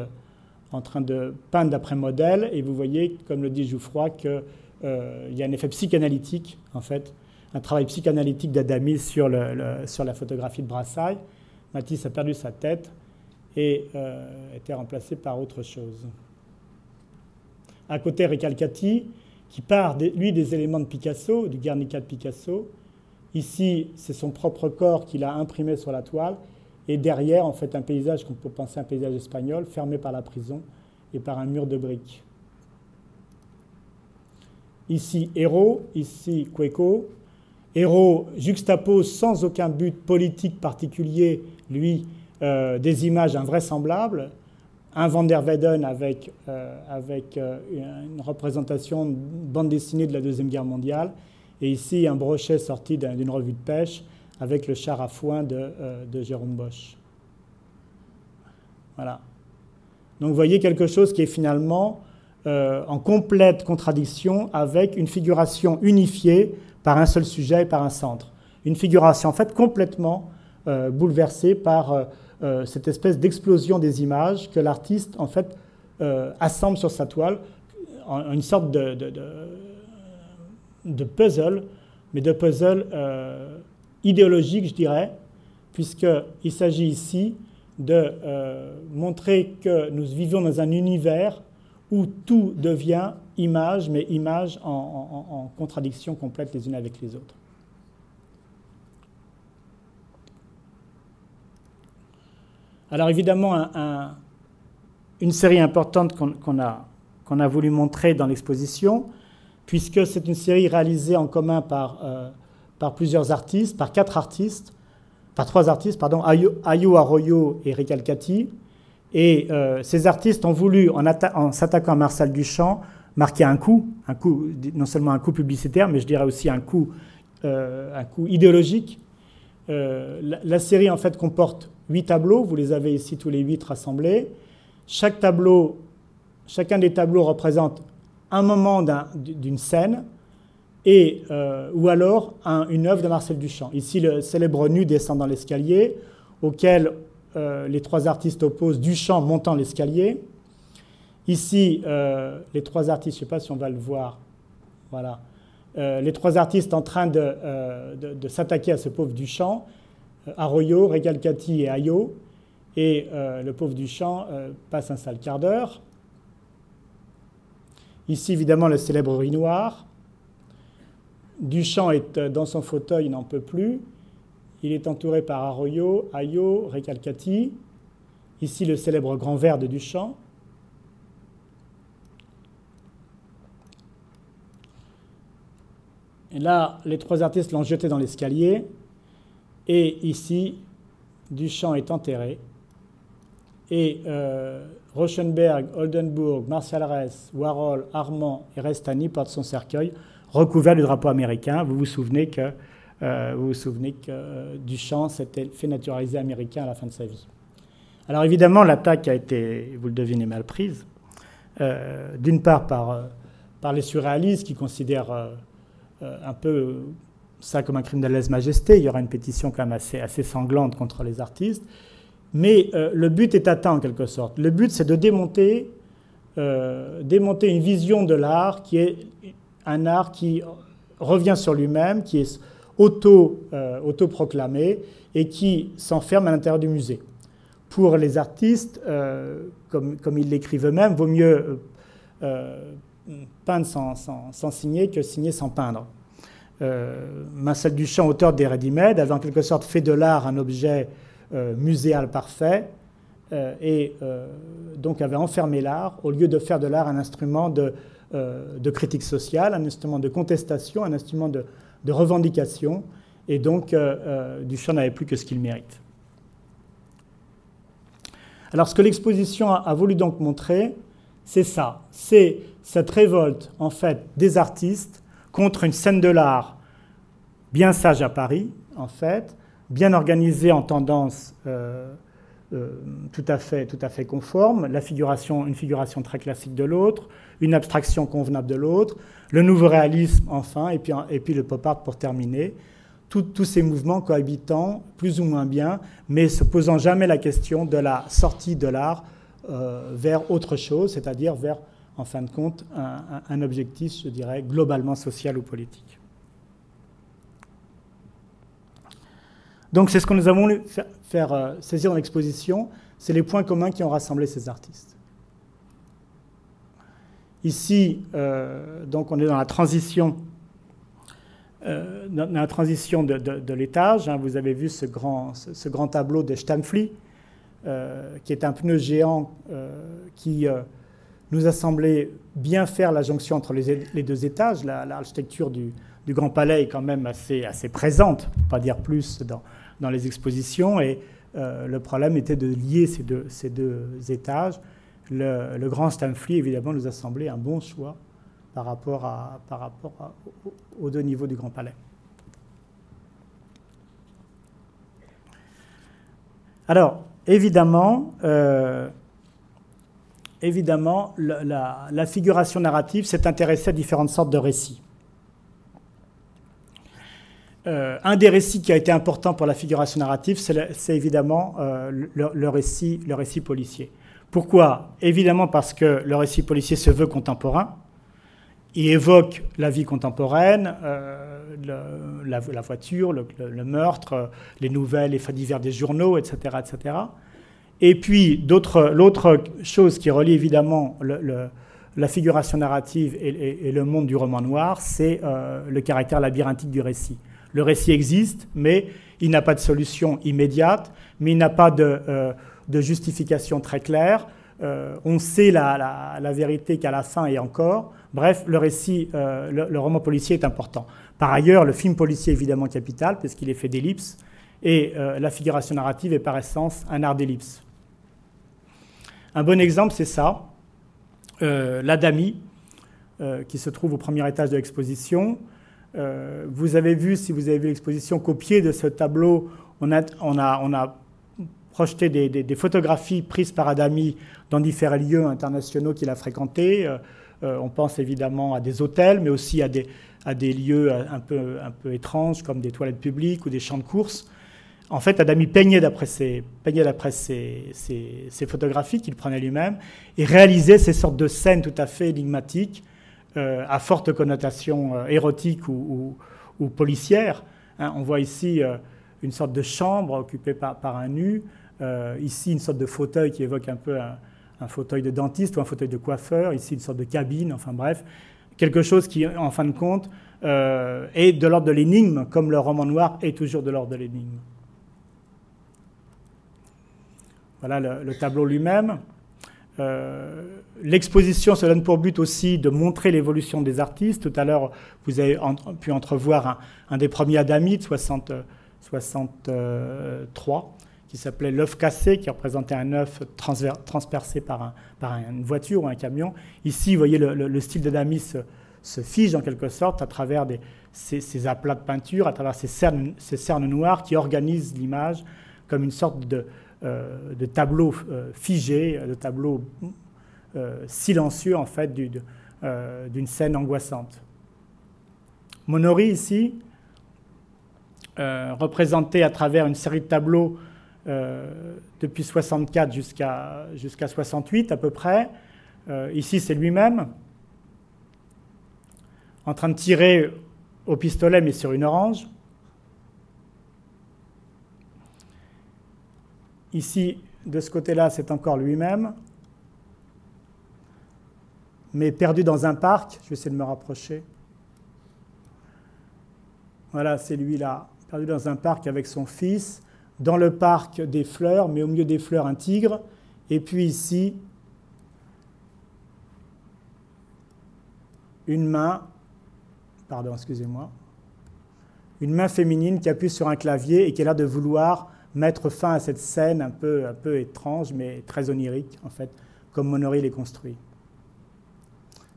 en train de peindre d'après modèle. Et vous voyez, comme le dit Jouffroy, qu'il y a un effet psychanalytique, en fait, un travail psychanalytique d'Adami sur, la photographie de Brassailles. Matisse a perdu sa tête et euh, été remplacé par autre chose. À côté, Recalcati, qui part, lui, des éléments de Picasso, du Guernica de Picasso. Ici, c'est son propre corps qu'il a imprimé sur la toile. Et derrière, en fait, un paysage qu'on peut penser un paysage espagnol, fermé par la prison et par un mur de briques. Ici, Héros, ici, Cueco. Héros juxtapose sans aucun but politique particulier lui, euh, des images invraisemblables, un Van der Weyden avec, euh, avec euh, une représentation de bande dessinée de la Deuxième Guerre mondiale, et ici un brochet sorti d'une revue de pêche avec le char à foin de, de Jérôme Bosch. Voilà. Donc vous voyez quelque chose qui est finalement en complète contradiction avec une figuration unifiée par un seul sujet et par un centre. Une figuration en fait complètement euh, bouleversé par euh, euh, cette espèce d'explosion des images que l'artiste en fait assemble sur sa toile, en, une sorte de, puzzle, mais de puzzle idéologique, je dirais, puisqu'il s'agit ici de montrer que nous vivons dans un univers où tout devient image, mais image en contradiction complète les unes avec les autres. Alors évidemment, une série importante qu'on a, voulu montrer dans l'exposition, puisque c'est une série réalisée en commun par, euh, plusieurs artistes, par quatre artistes, par trois artistes, pardon, Ayo, Arroyo et Ricalcati. Et euh, ces artistes ont voulu, en, s'attaquant à Marcel Duchamp, marquer un coup, un coup, non seulement un coup publicitaire, mais je dirais aussi un coup, euh, un coup idéologique. la, série en fait comporte huit tableaux, vous les avez ici tous les huit rassemblés. Chaque tableau, chacun des tableaux représente un moment d'une scène et, euh, ou alors une œuvre de Marcel Duchamp. Ici, le célèbre nu descend dans l'escalier, auquel euh, les trois artistes opposent Duchamp montant l'escalier. Ici, euh, les trois artistes, je ne sais pas si on va le voir, voilà, les trois artistes en train de, s'attaquer à ce pauvre Duchamp. Arroyo, Recalcati et Ayo. Et le pauvre Duchamp passe un sale quart d'heure. Ici, évidemment, le célèbre riz noir. Duchamp est euh, dans son fauteuil, il n'en peut plus. Il est entouré par Arroyo, Ayo, Recalcati. Ici, le célèbre grand verre de Duchamp. Et là, les trois artistes l'ont jeté dans l'escalier. Et ici, Duchamp est enterré. Et euh, Oldenburg, Martial Ress, Warhol, Armand et Restani portent son cercueil recouvert du drapeau américain. Vous vous souvenez que, euh, euh, Duchamp s'était fait naturaliser américain à la fin de sa vie. Alors évidemment, l'attaque a été, vous le devinez, mal prise. D'une part par, les surréalistes qui considèrent un peu ça comme un crime de lèse-majesté. Il y aura une pétition quand même assez, sanglante contre les artistes. Mais le but est atteint en quelque sorte. Le but, c'est de démonter une vision de l'art qui est un art qui revient sur lui-même, qui est auto, autoproclamé et qui s'enferme à l'intérieur du musée pour les artistes, euh, comme, ils l'écrivent eux-mêmes, vaut mieux euh, euh, peindre sans, signer que signer sans peindre. Marcel Duchamp, auteur des Ready-Made, avait en quelque sorte fait de l'art un objet muséal parfait et donc avait enfermé l'art au lieu de faire de l'art un instrument de, de, critique sociale, un instrument de contestation, un instrument de, revendication. Et donc Duchamp n'avait plus que ce qu'il mérite. Alors ce que l'exposition a, voulu donc montrer, c'est ça, c'est cette révolte en fait des artistes contre une scène de l'art bien sage à Paris, en fait, bien organisée en tendance euh, euh, tout, à fait, tout à fait conforme, la figuration, une figuration très classique de l'autre, une abstraction convenable de l'autre, le nouveau réalisme enfin, et puis, et puis le pop art pour terminer tous ces mouvements cohabitant plus ou moins bien, mais se posant jamais la question de la sortie de l'art euh, vers autre chose, c'est-à-dire vers, en fin de compte, un, objectif, je dirais, globalement social ou politique. Donc c'est ce que nous avons voulu faire, euh, saisir dans l'exposition, c'est les points communs qui ont rassemblé ces artistes. Ici, euh, donc on est dans la transition euh, dans la transition de, l'étage, hein, vous avez vu ce grand, tableau de Stamfli, qui est un pneu géant qui nous a semblé bien faire la jonction entre les, deux étages. L'architecture du, Grand Palais est quand même assez, assez présente, pour pas dire plus, dans, dans les expositions. Et le problème était de lier ces deux, étages. Le, grand Stamfli, évidemment, nous a semblé un bon choix par rapport, aux deux niveaux du Grand Palais. Alors, évidemment, euh, évidemment la, figuration narrative s'est intéressée à différentes sortes de récits. Euh, un des récits qui a été important pour la figuration narrative, c'est évidemment euh, le, récit, policier. Pourquoi? Évidemment parce que le récit policier se veut contemporain, il évoque la vie contemporaine, euh, la, voiture, le, meurtre, les nouvelles, les faits divers des journaux, etc. etc. Et puis, l'autre chose qui relie évidemment la figuration narrative et, le monde du roman noir, c'est le caractère labyrinthique du récit. Le récit existe, mais il n'a pas de solution immédiate, mais il n'a pas de, euh, justification très claire. on sait la, la vérité qu'à la fin et encore, Bref, le récit, euh, le, roman policier est important. Par ailleurs, le film policier est évidemment capital, puisqu'il est fait d'ellipses, et euh, la figuration narrative est par essence un art d'ellipse. Un bon exemple, c'est ça, euh, l'Adami, qui se trouve au premier étage de l'exposition. Vous avez vu, si vous avez vu l'exposition, qu'au pied de ce tableau, on a, projeté des, photographies prises par Adami dans différents lieux internationaux qu'il a fréquentés. Euh, on pense évidemment à des hôtels, mais aussi à des, lieux un peu, étranges comme des toilettes publiques ou des champs de course. En fait, Adami peignait d'après ses, photographies qu'il prenait lui-même et réalisait ces sortes de scènes tout à fait énigmatiques, euh, à forte connotation euh, érotique ou, policière. Hein. on voit ici une sorte de chambre occupée par, un nu, ici une sorte de fauteuil qui évoque un peu un, fauteuil de dentiste ou un fauteuil de coiffeur, ici une sorte de cabine, enfin bref, quelque chose qui, en fin de compte, euh, est de l'ordre de l'énigme, comme le roman noir est toujours de l'ordre de l'énigme. Voilà le, tableau lui-même. Euh, l'exposition se donne pour but aussi de montrer l'évolution des artistes. Tout à l'heure, vous avez pu entrevoir un, des premiers Adamites, 60, 63, qui s'appelait l'œuf cassé, qui représentait un œuf transpercé par, une voiture ou un camion. Ici, vous voyez, le, style de se, fige en quelque sorte à travers ces, aplats de peinture, à travers ces cernes, ces noires qui organisent l'image comme une sorte de, euh, tableau euh, figé, de tableau euh, silencieux en fait du, d'une scène angoissante. Monori, ici, représenté à travers une série de tableaux depuis 64 jusqu'à jusqu'à 68 à peu près. ici, c'est lui-même en train de tirer au pistolet, mais sur une orange. Ici, de ce côté-là, c'est encore lui-même, mais perdu dans un parc. Je vais essayer de me rapprocher. Voilà, c'est lui-là, perdu dans un parc avec son fils, dans le parc des fleurs, mais au milieu des fleurs, un tigre. Et puis ici, une main pardon, excusez-moi, une main féminine qui appuie sur un clavier et qui a l'air de vouloir mettre fin à cette scène un peu, un peu étrange, mais très onirique, en fait, comme Monori les construit.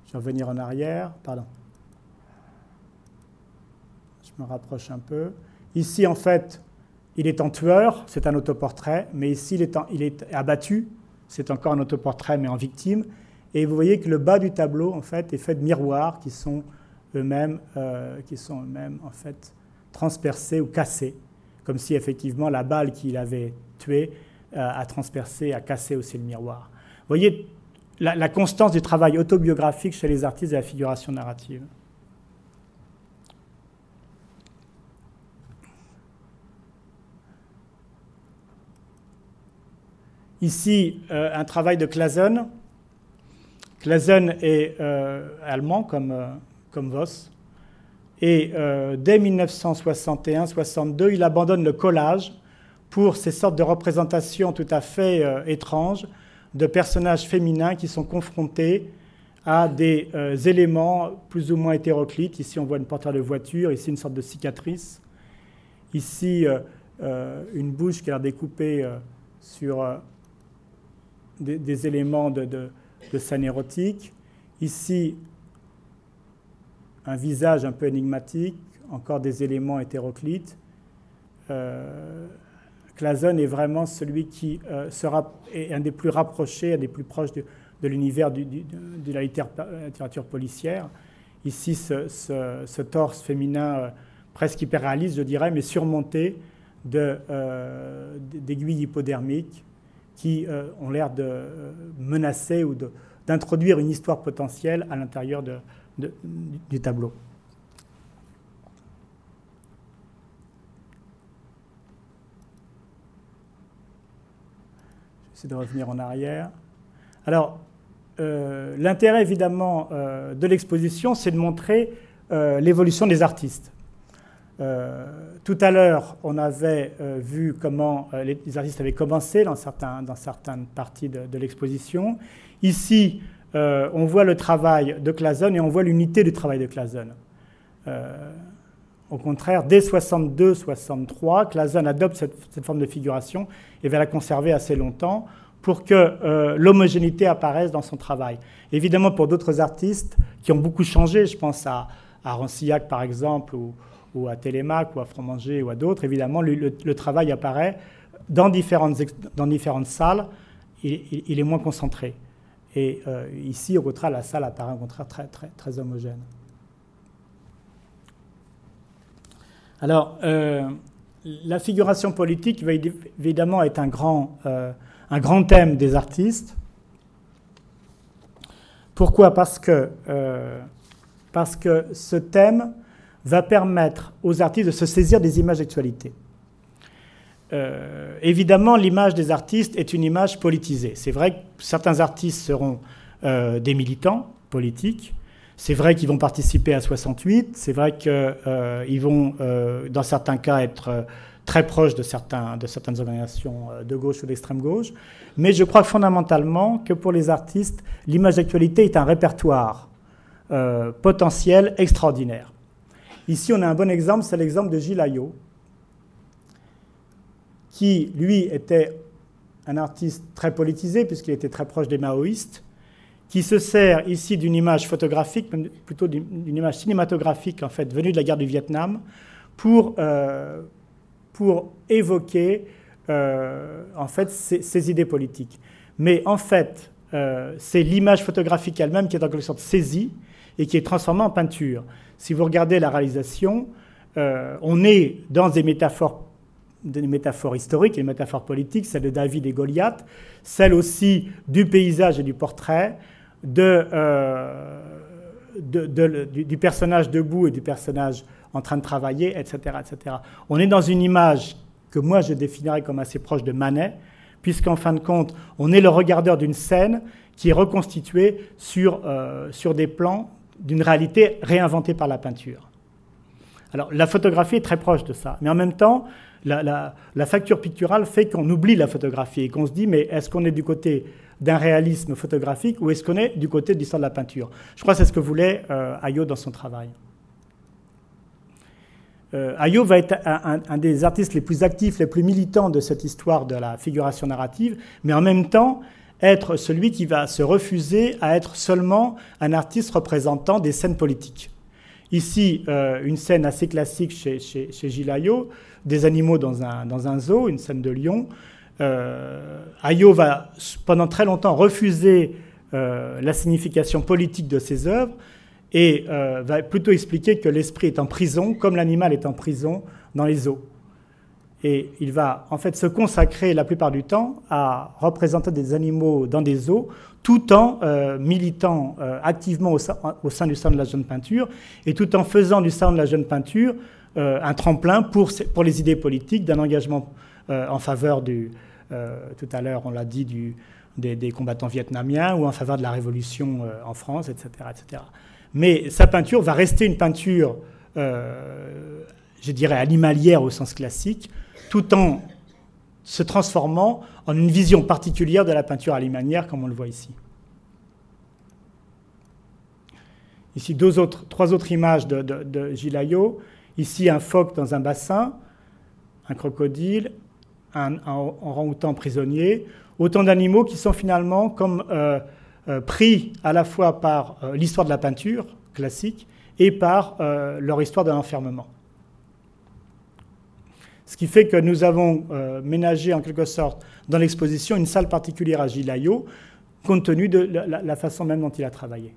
Je vais revenir en arrière, pardon. Je me rapproche un peu. Ici, en fait, il est en tueur, c'est un autoportrait, mais ici, il est, il est abattu, c'est encore un autoportrait, mais en victime. Et vous voyez que le bas du tableau, en fait, est fait de miroirs qui sont eux-mêmes, euh, qui sont eux-mêmes en fait transpercés ou cassés, comme si effectivement la balle qu'il avait tué euh, a transpercé, a cassé aussi le miroir. Voyez la, constance du travail autobiographique chez les artistes de la figuration narrative. Ici, euh, un travail de Clazen. Clazen est allemand, comme, comme Voss. Et euh, dès 1961-62, il abandonne le collage pour ces sortes de représentations tout à fait euh, étranges de personnages féminins qui sont confrontés à des euh, éléments plus ou moins hétéroclites. Ici, on voit une portière de voiture, ici, une sorte de cicatrice. Ici, une bouche qui a découpée sur des, éléments de, de scène érotique. Ici, un visage un peu énigmatique, encore des éléments hétéroclites. Euh, Clason est vraiment celui qui euh, sera, est un des plus rapprochés, un des plus proches de, l'univers de la littérature policière. Ici, ce, torse féminin euh, presque hyper réaliste, je dirais, mais surmonté euh, d'aiguilles hypodermiques qui ont l'air de menacer ou d'introduire une histoire potentielle à l'intérieur de, du tableau. J'essaie de revenir en arrière. Alors, euh, l'intérêt évidemment euh, de l'exposition, c'est de montrer euh, l'évolution des artistes. tout à l'heure, on avait vu comment les, artistes avaient commencé dans, certains, dans certaines parties de, de l'exposition. Ici, euh, on voit le travail de Clason et on voit l'unité du travail de Clason. Euh, au contraire, dès 62-63, Clason adopte cette, forme de figuration et va la conserver assez longtemps pour que euh, l'homogénéité apparaisse dans son travail. Évidemment, pour d'autres artistes qui ont beaucoup changé, je pense à, à Rancillac par exemple, ou, à Télémaque, ou à Fromanger, ou à d'autres, évidemment, le, travail apparaît dans différentes, dans différentes salles, il est moins concentré. Et euh, ici, au contraire, la salle apparaît au contraire très, très, très homogène. Alors, euh, la figuration politique va évidemment être un grand, euh, un grand thème des artistes. Pourquoi? Parce que, parce que ce thème va permettre aux artistes de se saisir des images d'actualité. Euh, évidemment, l'image des artistes est une image politisée. C'est vrai que certains artistes seront euh, des militants politiques. C'est vrai qu'ils vont participer à 68. C'est vrai qu'ils euh, vont, dans certains cas, être très proches de, de certaines organisations de gauche ou d'extrême gauche. Mais je crois fondamentalement que pour les artistes, l'image d'actualité est un répertoire potentiel extraordinaire. Ici, on a un bon exemple, c'est l'exemple de Gilles Ayot, qui, lui, était un artiste très politisé, puisqu'il était très proche des maoïstes, qui se sert ici d'une image photographique, plutôt d'une image cinématographique, en fait, venue de la guerre du Vietnam, pour, euh, pour évoquer, euh, en fait, ses, idées politiques. Mais en fait, euh, c'est l'image photographique elle-même qui est en quelque sorte saisie et qui est transformée en peinture. Si vous regardez la réalisation, on est dans des métaphores, des métaphores historiques et des métaphores politiques, celle de David et Goliath, celle aussi du paysage et du portrait, euh, du, personnage debout et du personnage en train de travailler, etc., etc. On est dans une image que moi je définirais comme assez proche de Manet, puisqu'en fin de compte, on est le regardeur d'une scène qui est reconstituée sur, euh, sur des plans d'une réalité réinventée par la peinture. La photographie est très proche de ça, mais en même temps, la, facture picturale fait qu'on oublie la photographie et qu'on se dit, mais est-ce qu'on est du côté d'un réalisme photographique ou est-ce qu'on est du côté de l'histoire de la peinture? Je crois que c'est ce que voulait euh, Ayo dans son travail. Euh, Ayo va être un, des artistes les plus actifs, les plus militants de cette histoire de la figuration narrative, mais en même temps être celui qui va se refuser à être seulement un artiste représentant des scènes politiques. Ici, euh, une scène assez classique chez, chez, Gilles Ayot, des animaux dans un, dans un zoo, une scène de lion. Euh, Ayot va pendant très longtemps refuser euh, la signification politique de ses œuvres et euh, va plutôt expliquer que l'esprit est en prison, comme l'animal est en prison dans les zoos. Et il va en fait se consacrer la plupart du temps à représenter des animaux dans des zoos, tout en euh, militant euh, activement au sein, du salon de la jeune peinture, et tout en faisant du salon de la jeune peinture un tremplin pour, pour les idées politiques, d'un engagement en faveur du, tout à l'heure on l'a dit, des, des, combattants vietnamiens, ou en faveur de la révolution en France, etc. etc. Mais sa peinture va rester une peinture, euh, je dirais, animalière au sens classique, tout en se transformant en une vision particulière de la peinture animalière, comme on le voit ici. Ici, trois autres images de, de. Ici, un phoque dans un bassin, un crocodile, un, orang-outan prisonnier. Autant d'animaux qui sont finalement comme euh, euh, pris à la fois par euh, l'histoire de la peinture classique et par leur histoire de l'enfermement. Ce qui fait que nous avons ménagé en quelque sorte dans l'exposition une salle particulière à Gilayo, compte tenu de la, façon même dont il a travaillé.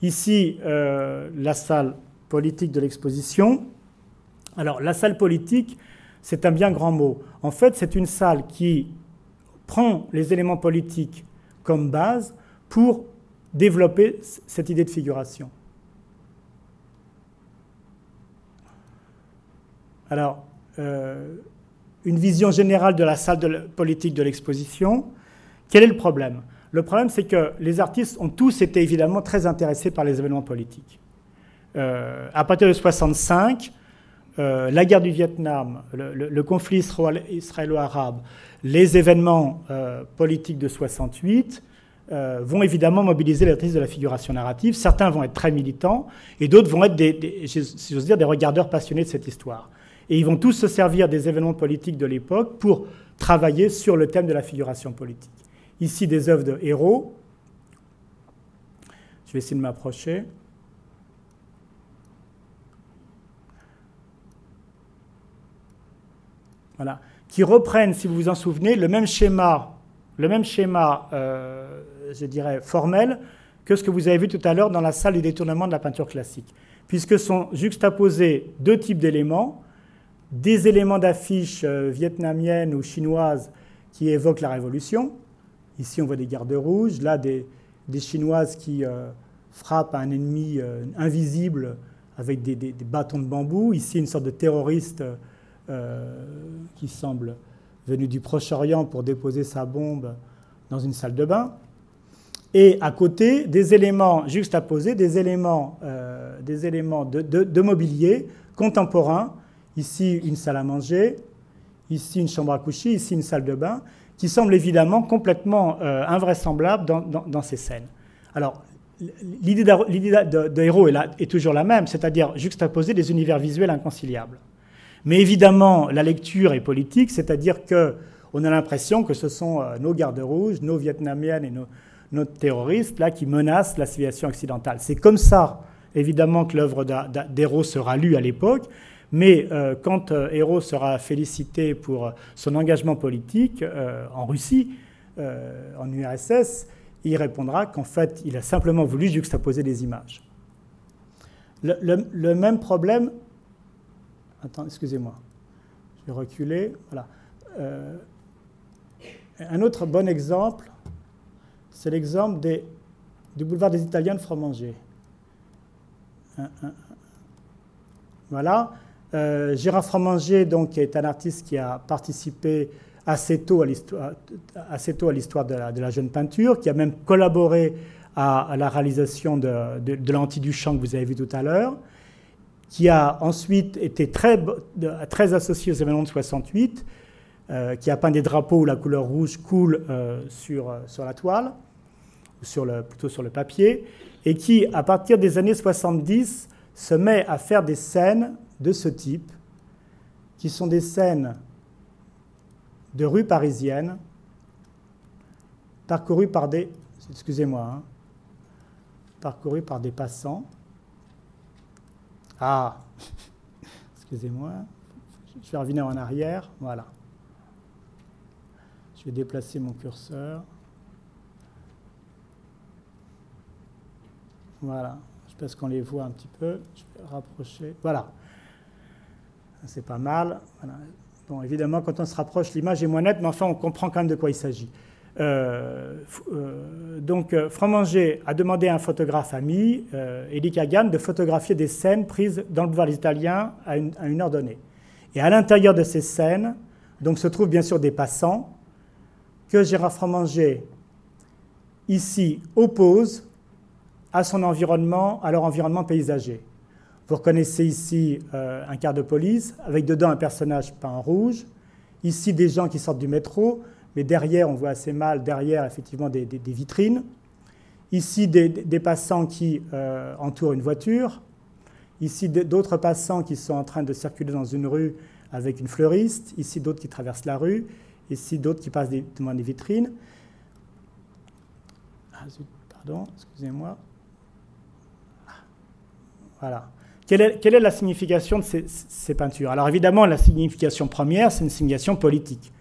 Ici, la salle politique de l'exposition. Alors, la salle politique, c'est un bien grand mot. En fait, c'est une salle qui prend les éléments politiques comme base pour développer cette idée de figuration. Alors, euh, une vision générale de la salle de politique de l'exposition. Quel est le problème? Le problème, c'est que les artistes ont tous été évidemment très intéressés par les événements politiques. Euh, à partir de 65, euh, la guerre du Vietnam, le, conflit israélo-arabe, les événements politiques de 68 euh, vont évidemment mobiliser l'artiste de la figuration narrative. Certains vont être très militants et d'autres vont être, des, j'ose dire, des regardeurs passionnés de cette histoire. Et ils vont tous se servir des événements politiques de l'époque pour travailler sur le thème de la figuration politique. Ici, des œuvres de héros. Je vais essayer de m'approcher. voilà, qui reprennent, si vous vous en souvenez, le même schéma, le même schéma, euh, je dirais, formel que ce que vous avez vu tout à l'heure dans la salle du détournement de la peinture classique, puisque sont juxtaposés deux types d'éléments, des éléments d'affiches euh, vietnamiennes ou chinoises qui évoquent la révolution. Ici, on voit des gardes rouges, là, des, chinoises qui euh, frappent un ennemi invisible avec des, bâtons de bambou. Ici, une sorte de terroriste euh, qui semble venu du Proche-Orient pour déposer sa bombe dans une salle de bain. Et à côté, des éléments juxtaposés, des éléments, euh, des éléments de, mobilier contemporain. Ici, une salle à manger, ici, une chambre à coucher, ici, une salle de bain, qui semblent évidemment complètement euh, invraisemblables dans, ces scènes. Alors, l'idée de, de, héros est, toujours la même, c'est-à-dire juxtaposer des univers visuels inconciliables. Mais évidemment, la lecture est politique, c'est-à-dire qu'on a l'impression que ce sont euh, nos gardes rouges, nos vietnamiennes et nos, terroristes là qui menacent la civilisation occidentale. C'est comme ça, évidemment, que l'œuvre d'Héros sera lue à l'époque. Mais euh, quand euh, Héros sera félicité pour son engagement politique en Russie, en URSS, il répondra qu'en fait, il a simplement voulu juxtaposer des images. Le, même problème. Attends, excusez-moi. Je vais reculer. Voilà. un autre bon exemple, c'est l'exemple du boulevard des Italiens de Fromanger. Voilà. Euh, Gérard Fromanger, donc, est un artiste qui a participé assez tôt à l'histoire, de, la, jeune peinture, qui a même collaboré à, la réalisation de, l'anti-Duchamp que vous avez vu tout à l'heure, qui a ensuite été très, associé aux événements de 68, euh, qui a peint des drapeaux où la couleur rouge coule euh, sur, la toile, sur plutôt sur le papier, et qui, à partir des années 70, se met à faire des scènes de ce type, qui sont des scènes de rue parisienne, parcourues par des, excusez-moi, hein, parcourues par des passants. Ah, excusez-moi, je vais revenir en arrière, voilà. Je vais déplacer mon curseur. Voilà, je pense qu'on les voit un petit peu. Je vais rapprocher. Voilà. C'est pas mal. Bon, évidemment, quand on se rapproche, l'image est moins nette, mais enfin, on comprend quand même de quoi il s'agit. Euh, euh, donc, euh, Fromanger a demandé à un photographe ami, Elie Kagan, de photographier des scènes prises dans le boulevard italien à une, à une heure donnée. Et à l'intérieur de ces scènes, donc, se trouvent bien sûr des passants que Gérard Fromanger, ici, oppose à son environnement, à leur environnement paysager. Vous reconnaissez ici euh, un quart de police, avec dedans un personnage peint en rouge. Ici, des gens qui sortent du métro, mais derrière, on voit assez mal, derrière, effectivement, des, vitrines. Ici, des, passants qui euh, entourent une voiture. Ici, d'autres passants qui sont en train de circuler dans une rue avec une fleuriste. Ici, d'autres qui traversent la rue. Ici, d'autres qui passent devant des vitrines. Ah, pardon, excusez-moi. Voilà. Quelle est, la signification de ces, peintures? Alors évidemment, la signification première, c'est une signification politique.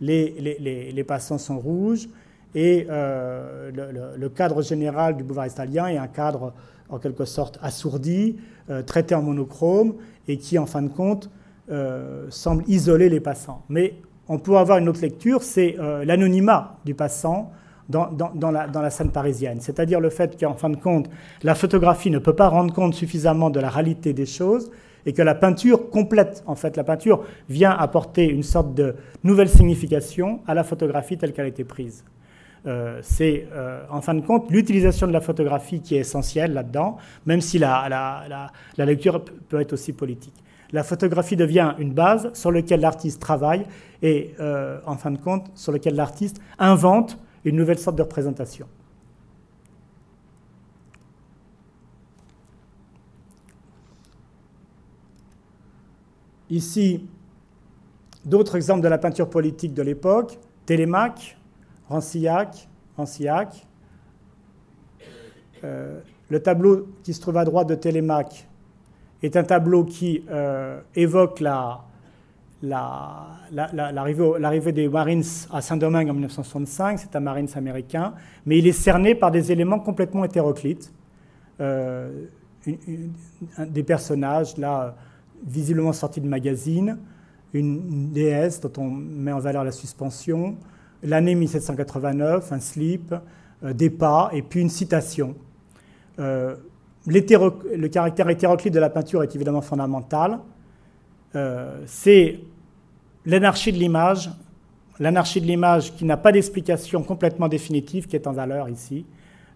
Les, passants sont rouges et euh, le, cadre général du boulevard italien est un cadre en quelque sorte assourdi, euh, traité en monochrome et qui, en fin de compte, euh, semble isoler les passants. Mais on peut avoir une autre lecture, c'est l'anonymat du passant dans, la, scène parisienne. C'est-à-dire le fait qu'en fin de compte, la photographie ne peut pas rendre compte suffisamment de la réalité des choses et que la peinture complète, en fait, la peinture vient apporter une sorte de nouvelle signification à la photographie telle qu'elle a été prise. Euh, c'est euh, en fin de compte l'utilisation de la photographie qui est essentielle là-dedans, même si la, lecture peut être aussi politique. La photographie devient une base sur laquelle l'artiste travaille et, euh, en fin de compte, sur laquelle l'artiste invente une nouvelle sorte de représentation. Ici, d'autres exemples de la peinture politique de l'époque, Télémaque, Rancillac, Rancillac. Euh, le tableau qui se trouve à droite de Télémaque est un tableau qui euh, évoque la, l'arrivée des Marines à Saint-Domingue en 1965, c'est un Marines américain, mais il est cerné par des éléments complètement hétéroclites. Euh, des personnages, là, visiblement sortis de magazines, une, déesse dont on met en valeur la suspension, l'année 1789, un slip, euh, des pas, et puis une citation. Euh, le caractère hétéroclite de la peinture est évidemment fondamental. c'est l'anarchie de l'image, l'anarchie de l'image qui n'a pas d'explication complètement définitive qui est en valeur ici,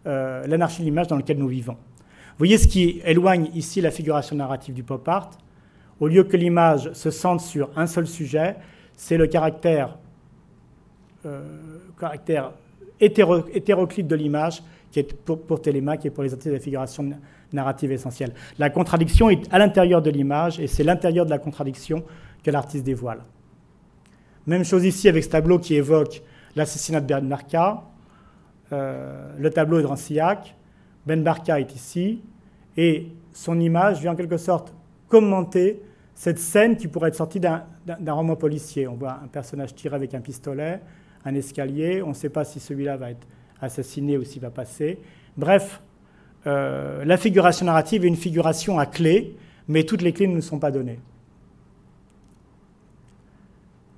euh, l'anarchie de l'image dans laquelle nous vivons. Vous voyez ce qui éloigne ici la figuration narrative du pop art. Au lieu que l'image se centre sur un seul sujet, c'est le caractère, euh, hétéroclite de l'image qui est pour, pour Télémaque et pour les artistes de la figuration narrative essentielle. La contradiction est à l'intérieur de l'image et c'est l'intérieur de la contradiction que l'artiste dévoile. Même chose ici avec ce tableau qui évoque l'assassinat de Ben Barka. Euh, le tableau est de Rancillac. Ben Barka est ici. Et son image vient en quelque sorte commenter cette scène qui pourrait être sortie d'un roman policier. On voit un personnage tiré avec un pistolet, un escalier. On ne sait pas si celui-là va être assassiné ou s'il va passer. Bref, euh, la figuration narrative est une figuration à clé, mais toutes les clés ne nous sont pas données.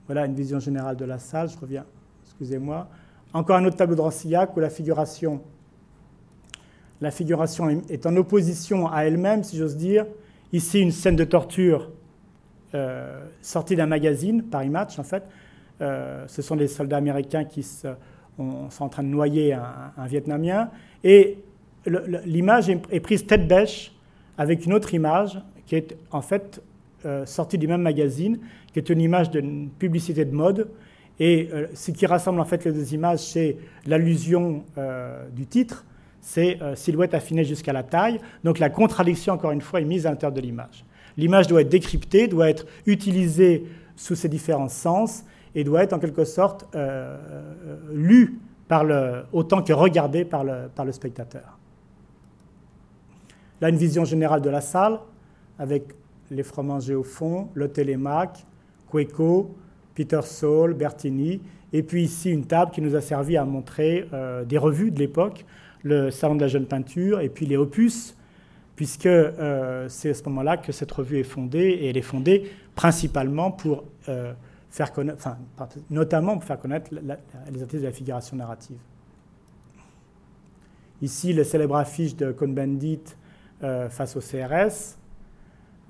Voilà une vision générale de la salle. Je reviens, excusez-moi. Encore un autre tableau de Rancillac où la figuration, est en opposition à elle-même, si j'ose dire. Ici, une scène de torture euh, sortie d'un magazine, Paris Match en fait. Euh, ce sont des soldats américains qui sont en train de noyer un, un Vietnamien. Et l'image est prise tête bêche avec une autre image qui est en fait euh, sortie du même magazine, qui est une image d'une publicité de mode. Et euh, ce qui rassemble en fait les deux images, c'est l'allusion euh, du titre, c'est silhouette affinée jusqu'à la taille. Donc la contradiction, encore une fois, est mise à l'intérieur de l'image. L'image doit être décryptée, doit être utilisée sous ses différents sens et doit être en quelque sorte lue par le, autant que regardée par le, par le spectateur. Là, une vision générale de la salle, avec les Fromanger au fond, le Télémac, Queco, Peter Saul, Bertini, et puis ici une table qui nous a servi à montrer euh, des revues de l'époque, le Salon de la jeune peinture, et puis les opus, puisque euh, c'est à ce moment-là que cette revue est fondée, et elle est fondée principalement pour euh, faire connaître, enfin, notamment pour faire connaître les artistes de la figuration narrative. Ici, le célèbre affiche de Cohn-Bendit face au CRS.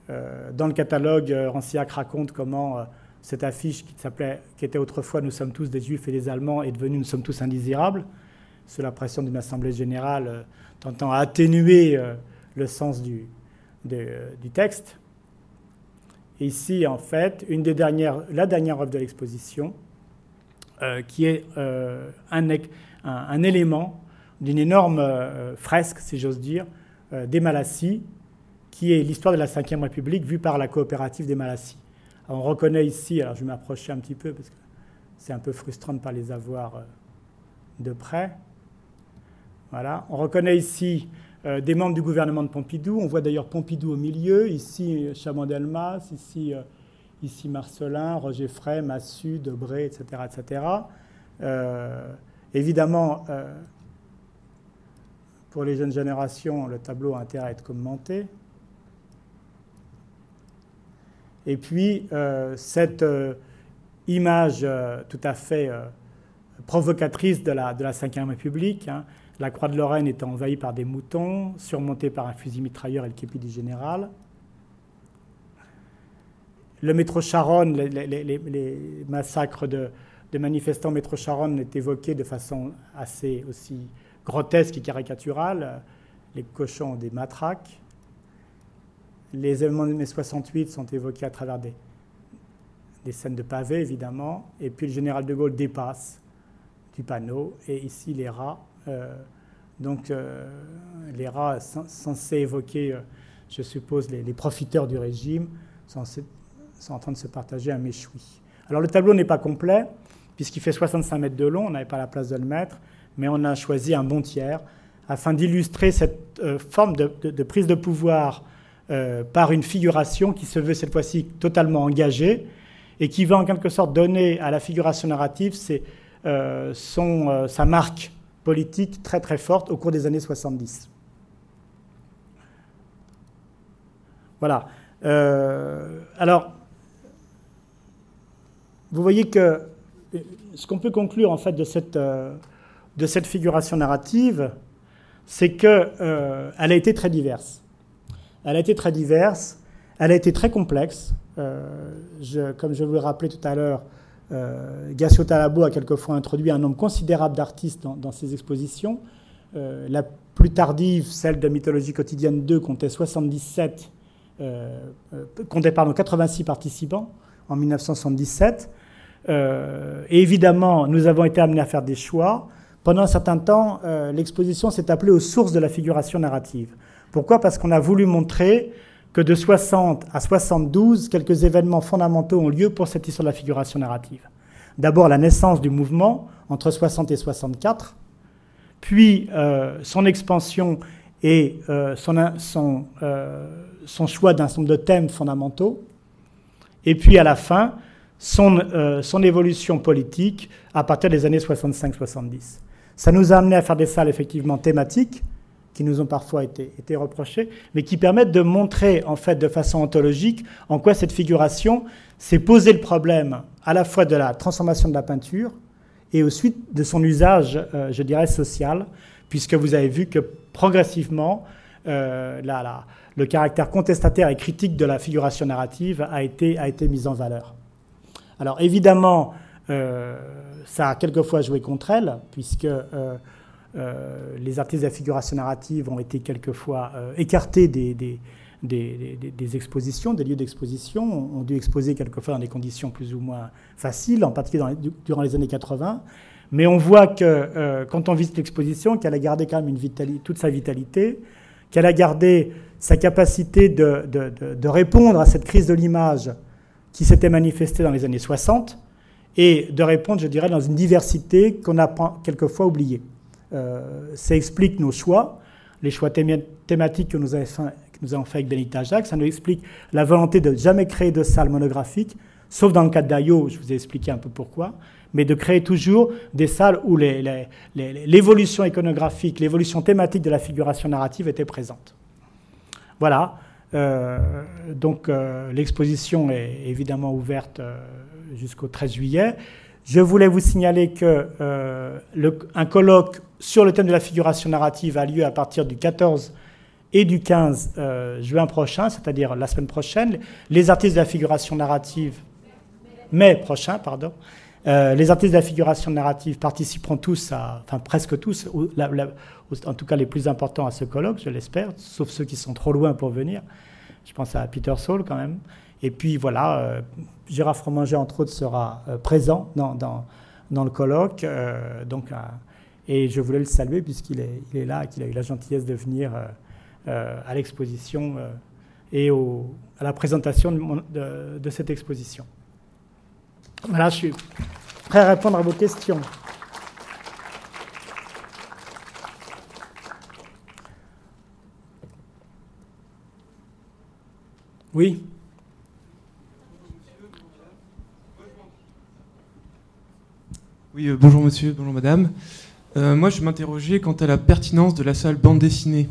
Euh, dans le catalogue, euh, Rancillac raconte comment cette affiche qui, s'appelait, qui était autrefois Nous sommes tous des Juifs et des Allemands est devenue Nous sommes tous indésirables, sous la pression d'une assemblée générale tentant à atténuer le sens du, du texte. Ici, en fait, une des dernières, la dernière œuvre de l'exposition, qui est un, élément d'une énorme fresque, si j'ose dire, euh, des Malassis, qui est l'histoire de la Ve République vue par la coopérative des Malassis. on reconnaît ici, alors je vais m'approcher un petit peu parce que c'est un peu frustrant de ne pas les avoir euh, de près. Voilà. On reconnaît ici euh, des membres du gouvernement de Pompidou. On voit d'ailleurs Pompidou au milieu, ici Chaban-Delmas, ici, ici Marcelin, Roger Frey, Massu, Debré, etc. etc. évidemment, pour les jeunes générations, le tableau a intérêt à être commenté. Et puis, euh, cette euh, image euh, tout à fait provocatrice de la, de la Ve République, hein, la croix de Lorraine étant envahie par des moutons, surmontée par un fusil mitrailleur et le képi du général. Le métro Charonne, les, massacres de, de manifestants métro Charonne est évoqué de façon assez aussi grotesque et caricatural. Les cochons ont des matraques. Les événements de mai 68 sont évoqués à travers des, des scènes de pavés, évidemment. Et puis le général de Gaulle dépasse du panneau. Et ici, les rats. Euh, donc, euh, les rats censés évoquer, euh, je suppose, les, profiteurs du régime, sont, en train de se partager un méchoui. Alors, le tableau n'est pas complet, puisqu'il fait 65 mètres de long, on n'avait pas la place de le mettre mais on a choisi un bon tiers afin d'illustrer cette forme de, prise de pouvoir euh, par une figuration qui se veut cette fois-ci totalement engagée et qui va en quelque sorte donner à la figuration narrative euh, sa marque politique très très forte au cours des années 70. Voilà. alors, vous voyez que ce qu'on peut conclure en fait de cette de cette figuration narrative, c'est qu'elle euh, a été très diverse. Elle a été très diverse, elle a été très complexe. Euh, comme je vous l'ai rappelé tout à l'heure, euh, Gassio a quelquefois introduit un nombre considérable d'artistes dans, ses expositions. Euh, la plus tardive, celle de Mythologie quotidienne 2, comptait 77, comptait pardon, 86 participants en 1977. et évidemment, nous avons été amenés à faire des choix. Pendant un certain temps, euh, l'exposition s'est appelée aux sources de la figuration narrative. Pourquoi? Parce qu'on a voulu montrer que de 60 à 72, quelques événements fondamentaux ont lieu pour cette histoire de la figuration narrative. D'abord la naissance du mouvement entre 60 et 64, puis euh, son expansion et euh, son, son, choix d'un nombre de thèmes fondamentaux, et puis à la fin, son, son évolution politique à partir des années 65-70. Ça nous a amené à faire des salles effectivement thématiques, qui nous ont parfois été, reprochées, mais qui permettent de montrer en fait de façon ontologique en quoi cette figuration s'est posé le problème à la fois de la transformation de la peinture et ensuite de son usage, euh, je dirais, social, puisque vous avez vu que progressivement, euh, le caractère contestataire et critique de la figuration narrative a été, a été mis en valeur. Alors évidemment, euh, ça a quelquefois joué contre elle, puisque les artistes de la figuration narrative ont été quelquefois écartés des, expositions, des lieux d'exposition, ont dû exposer quelquefois dans des conditions plus ou moins faciles, en particulier durant les années 80. Mais on voit que quand on visite l'exposition, qu'elle a gardé quand même toute sa vitalité, qu'elle a gardé sa capacité de, répondre à cette crise de l'image qui s'était manifestée dans les années 60, et de répondre, je dirais, dans une diversité qu'on a quelquefois oubliée. Euh, ça explique nos choix, les choix thématiques que nous, avons fait, avec Benita Jacques, ça nous explique la volonté de jamais créer de salle monographique, sauf dans le cas d'Ayo, je vous ai expliqué un peu pourquoi, mais de créer toujours des salles où l'évolution iconographique, l'évolution thématique de la figuration narrative était présente. Voilà. Euh, donc euh, l'exposition est évidemment ouverte jusqu'au 13 juillet. Je voulais vous signaler que euh, un colloque sur le thème de la figuration narrative a lieu à partir du 14 et du 15 euh, juin prochain, c'est-à-dire la semaine prochaine. Les artistes de la figuration narrative, mai prochain, pardon. Euh, les artistes de la figuration narrative participeront tous, enfin presque tous, en tout cas les plus importants à ce colloque, je l'espère, sauf ceux qui sont trop loin pour venir. Je pense à Peter Saul quand même. Et puis voilà, euh, Gérard Fromanger, entre autres, sera euh, présent dans, dans, le colloque. Donc, et je voulais le saluer puisqu'il est, il est là, qu'il a eu la gentillesse de venir à l'exposition et au, à la présentation de, cette exposition. Voilà, je suis prêt à répondre à vos questions. Oui. Oui, euh, bonjour monsieur, bonjour madame. Euh, moi, je m'interrogeais quant à la pertinence de la salle bande dessinée.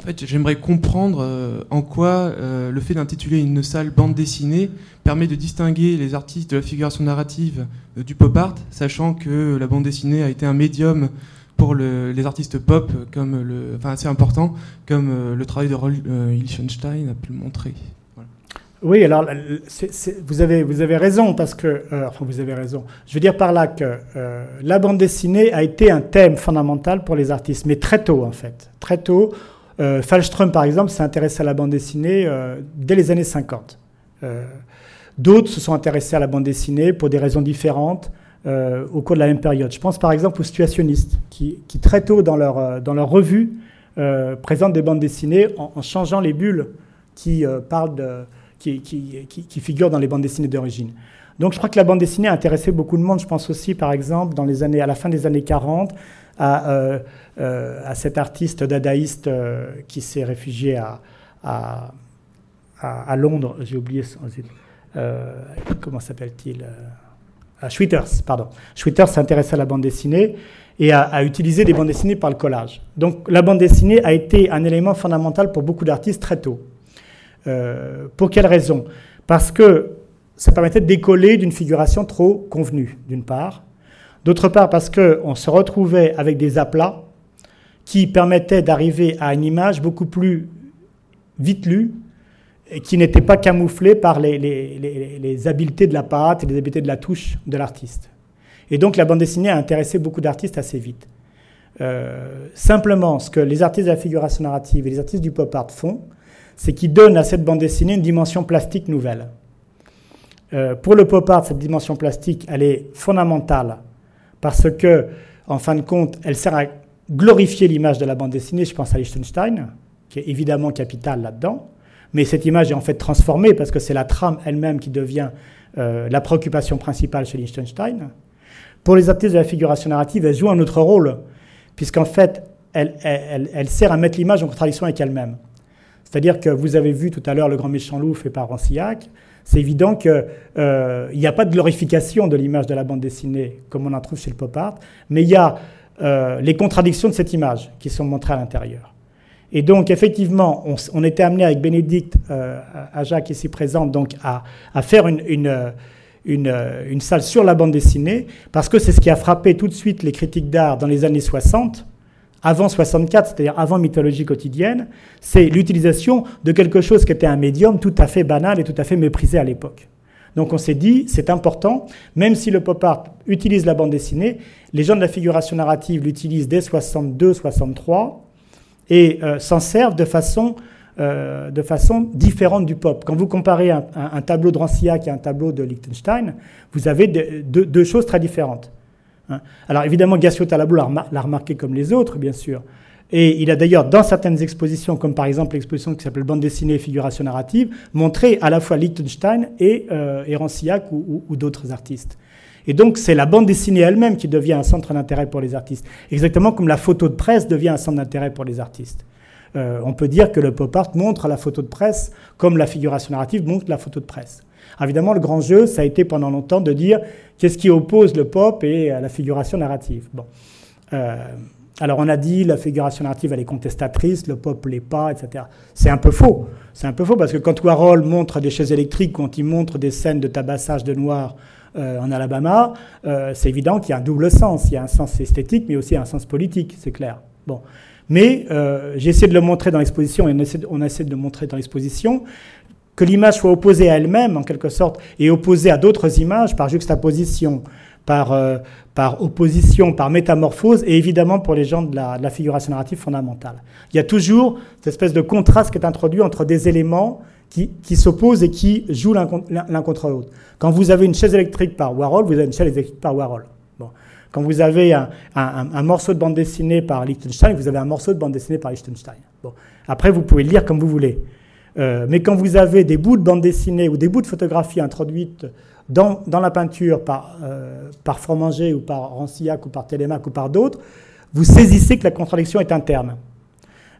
En fait, j'aimerais comprendre euh, en quoi le fait d'intituler une salle bande dessinée permet de distinguer les artistes de la figuration narrative du pop art, sachant que la bande dessinée a été un médium pour les artistes pop comme enfin assez important, comme le travail de Roll Lichtenstein a pu le montrer. Oui, alors vous, avez, vous avez raison, parce que, euh, enfin vous avez raison, je veux dire par là que euh, la bande dessinée a été un thème fondamental pour les artistes, mais très tôt en fait. Très tôt, euh, par exemple s'est intéressé à la bande dessinée dès les années 50. D'autres se sont intéressés à la bande dessinée pour des raisons différentes au cours de la même période. Je pense par exemple aux situationnistes, qui, qui très tôt dans leur, dans leur revue présentent des bandes dessinées en, en changeant les bulles qui parlent de qui, qui, figurent dans les bandes dessinées d'origine. Donc je crois que la bande dessinée a intéressé beaucoup de monde. Je pense aussi, par exemple, dans les années, à la fin des années 40, à, euh, euh, à cet artiste dadaïste euh, qui s'est réfugié à, à, à, Londres. J'ai oublié son, comment s'appelle-t-il à Schwitters, pardon. Schwitters s'intéressait à la bande dessinée et a, a, utilisé des bandes dessinées par le collage. Donc la bande dessinée a été un élément fondamental pour beaucoup d'artistes très tôt. Euh, pour quelle raison? Parce que ça permettait de décoller d'une figuration trop convenue, d'une part. D'autre part, parce qu'on se retrouvait avec des aplats qui permettaient d'arriver à une image beaucoup plus vite lue et qui n'était pas camouflée par les, habiletés de la pâte et les habiletés de la touche de l'artiste. Et donc la bande dessinée a intéressé beaucoup d'artistes assez vite. Euh, simplement, ce que les artistes de la figuration narrative et les artistes du pop art font, c'est qu'il donne à cette bande dessinée une dimension plastique nouvelle. Euh, pour le pop art, cette dimension plastique, elle est fondamentale parce que, en fin de compte, elle sert à glorifier l'image de la bande dessinée. Je pense à Liechtenstein, qui est évidemment capital là-dedans, mais cette image est en fait transformée parce que c'est la trame elle-même qui devient euh, la préoccupation principale chez Liechtenstein. Pour les artistes de la figuration narrative, elle joue un autre rôle, puisqu'en fait, elle sert à mettre l'image en contradiction avec elle-même. C'est-à-dire que vous avez vu tout à l'heure le grand méchant loup fait par Rancillac. C'est évident qu'il euh, n'y a pas de glorification de l'image de la bande dessinée comme on en trouve chez le pop art, mais il y a euh, les contradictions de cette image qui sont montrées à l'intérieur. Et donc, effectivement, on, était amené avec Bénédicte, euh, à Jacques ici présente, donc à, faire une, une, salle sur la bande dessinée, parce que c'est ce qui a frappé tout de suite les critiques d'art dans les années 60, avant 64, c'est-à-dire avant mythologie quotidienne, c'est l'utilisation de quelque chose qui était un médium tout à fait banal et tout à fait méprisé à l'époque. Donc on s'est dit, c'est important, même si le pop art utilise la bande dessinée, les gens de la figuration narrative l'utilisent dès 62, 63 et euh, s'en servent de façon, euh, de façon différente du pop. Quand vous comparez un, tableau de Rancillac et un tableau de Liechtenstein, vous avez deux choses très différentes. Hein. Alors évidemment, Gassio Talabo l'a remarqué comme les autres, bien sûr. Et il a d'ailleurs, dans certaines expositions, comme par exemple l'exposition qui s'appelle Bande dessinée et figuration narrative, montré à la fois Liechtenstein et, euh, ou, d'autres artistes. Et donc, c'est la bande dessinée elle-même qui devient un centre d'intérêt pour les artistes. Exactement comme la photo de presse devient un centre d'intérêt pour les artistes. Euh, on peut dire que le pop art montre la photo de presse comme la figuration narrative montre la photo de presse. Évidemment, le grand jeu, ça a été pendant longtemps de dire Qu'est-ce qui oppose le pop et la figuration narrative? Bon. Euh, alors on a dit la figuration narrative elle est contestatrice, le pop l'est pas, etc. C'est un peu faux. C'est un peu faux parce que quand Warhol montre des chaises électriques, quand il montre des scènes de tabassage de noirs euh, en Alabama, euh, c'est évident qu'il y a un double sens. Il y a un sens esthétique, mais aussi un sens politique, c'est clair. Bon. Mais j'ai essayé de le montrer dans l'exposition et on essaie, on essaie de le montrer dans l'exposition que l'image soit opposée à elle-même, en quelque sorte, et opposée à d'autres images par juxtaposition, par, euh, opposition, par métamorphose, et évidemment pour les gens de la, figuration narrative fondamentale. Il y a toujours cette espèce de contraste qui est introduit entre des éléments qui, qui s'opposent et qui jouent l'un contre l'autre. Quand vous avez une chaise électrique par Warhol, vous avez une chaise électrique par Warhol. Bon. Quand vous avez un, un, morceau de bande dessinée par Liechtenstein, vous avez un morceau de bande dessinée par Liechtenstein. Bon. Après, vous pouvez lire comme vous voulez. Euh, mais quand vous avez des bouts de bande dessinée ou des bouts de photographie introduites dans, dans la peinture par, euh, par Fromanger ou par Rancillac ou par Télémaque ou par d'autres, vous saisissez que la contradiction est interne.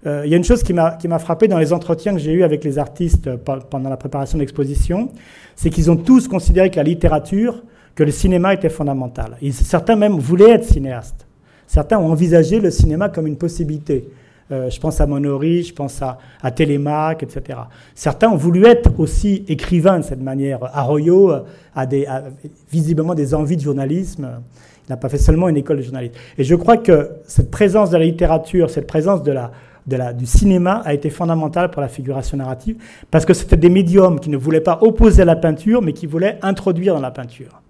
Euh, il y a une chose qui m'a frappé dans les entretiens que j'ai eus avec les artistes pendant la préparation de l'exposition, c'est qu'ils ont tous considéré que la littérature, que le cinéma était fondamental. certains même voulaient être cinéastes. Certains ont envisagé le cinéma comme une possibilité. Euh, je pense à Monori, je pense à, à Télémaque, etc. Certains ont voulu être aussi écrivains de cette manière. Arroyo a, des, visiblement des envies de journalisme. Il n'a pas fait seulement une école de journalisme. Et je crois que cette présence de la littérature, cette présence de la, du cinéma a été fondamentale pour la figuration narrative, parce que c'était des médiums qui ne voulaient pas opposer à la peinture, mais qui voulaient introduire dans la peinture.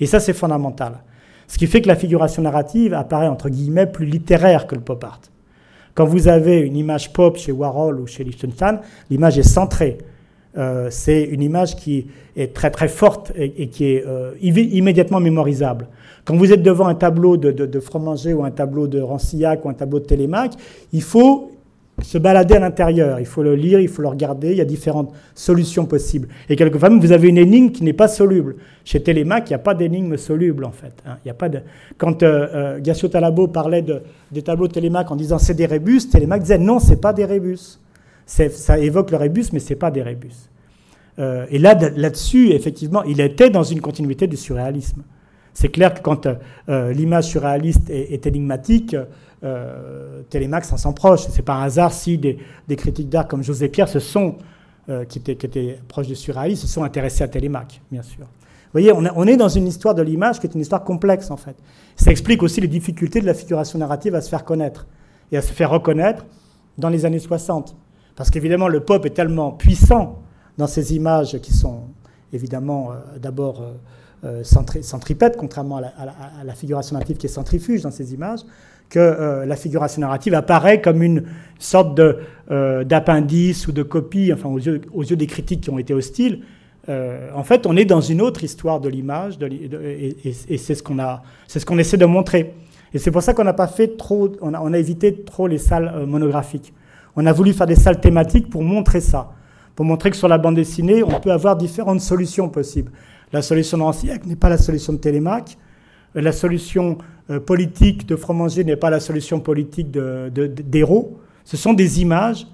Et ça, c'est fondamental. Ce qui fait que la figuration narrative apparaît, entre guillemets, plus littéraire que le pop art. Quand vous avez une image pop chez Warhol ou chez Liechtenstein, l'image est centrée. Euh, c'est une image qui est très très forte et, qui est euh, immédiatement mémorisable. Quand vous êtes devant un tableau de, de, Fromager ou un tableau de Rancillac ou un tableau de Télémaque, il faut se balader à l'intérieur. Il faut le lire, il faut le regarder. Il y a différentes solutions possibles. Et quelquefois, vous avez une énigme qui n'est pas soluble. Chez Télémaque, il n'y a pas d'énigme soluble, en fait. Hein. Il y a pas de... Quand euh, euh Talabo parlait de, des tableaux de Télémaque en disant c'est des rébus, Télémaque disait non, c'est pas des rébus. Ça évoque le rébus, mais c'est pas des rébus. Euh, et là, là-dessus, effectivement, il était dans une continuité du surréalisme. C'est clair que quand euh, l'image surréaliste est énigmatique, euh, Télémax s'en proche. C'est pas un hasard si des, critiques d'art comme José Pierre se sont, euh, qui, étaient, qui, étaient, proches du surréalisme, se sont intéressés à Télémaque, bien sûr. Vous voyez, on, est dans une histoire de l'image qui est une histoire complexe, en fait. Ça explique aussi les difficultés de la figuration narrative à se faire connaître et à se faire reconnaître dans les années 60. Parce qu'évidemment, le pop est tellement puissant dans ces images qui sont évidemment euh, d'abord euh, centripètes, contrairement à la, à la, figuration narrative qui est centrifuge dans ces images, que euh, la figuration narrative apparaît comme une sorte euh, d'appendice ou de copie, enfin aux yeux, aux yeux, des critiques qui ont été hostiles. Euh, en fait, on est dans une autre histoire de l'image, et, c'est ce qu'on ce qu'on essaie de montrer. Et c'est pour ça qu'on n'a pas fait trop, on a, évité trop les salles monographiques. On a voulu faire des salles thématiques pour montrer ça, pour montrer que sur la bande dessinée, on peut avoir différentes solutions possibles. La solution de n'est pas la solution de Télémaque. La solution politique de Fromanger n'est pas la solution politique d'Héros. De, Ce sont des images,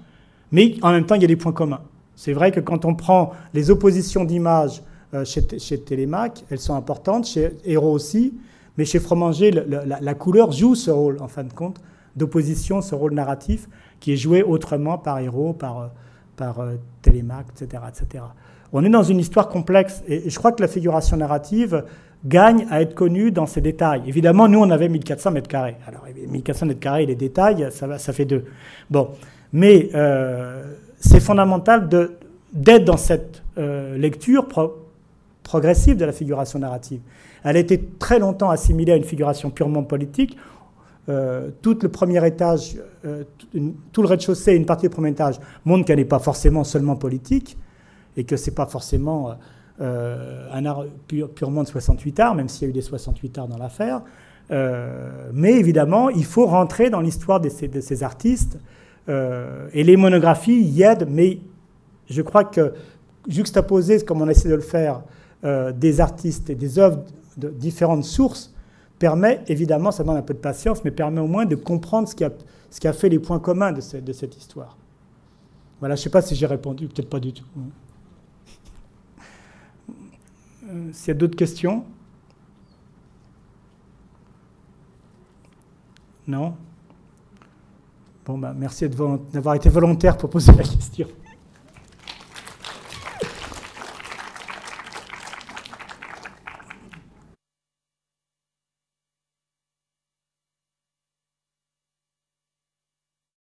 mais en même temps, il y a des points communs. C'est vrai que quand on prend les oppositions d'images euh, chez, chez, Télémac, elles sont importantes, chez Héros aussi, mais chez Fromanger, la, couleur joue ce rôle, en fin de compte, d'opposition, ce rôle narratif, qui est joué autrement par Héros, par, euh, par euh, Télémac, etc., etc. On est dans une histoire complexe, et je crois que la figuration narrative gagne à être connue dans ses détails. Évidemment, nous, on avait 1400 mètres carrés. Alors, 1400 mètres carrés, les détails, ça, ça fait deux. Bon, mais c'est fondamental d'être dans cette lecture progressive de la figuration narrative. Elle a été très longtemps assimilée à une figuration purement politique. Euh, tout le premier étage, euh, tout le rez-de-chaussée et une partie du premier étage montrent qu'elle n'est pas forcément seulement politique et que ce n'est pas forcément euh, un art purement de 68 arts, même s'il y a eu des 68 arts dans l'affaire. mais évidemment, il faut rentrer dans l'histoire de, ces, artistes et les monographies y aident, mais je crois que juxtaposer, comme on essaie de le faire, euh, des artistes et des œuvres de différentes sources permet, évidemment, ça demande un peu de patience, mais permet au moins de comprendre ce qui a, fait les points communs de cette histoire. Voilà, je ne sais pas si j'ai répondu, peut-être pas du tout. Euh, s'il y a d'autres questions? Non? Bon, bah, merci d'avoir été volontaire pour poser la question.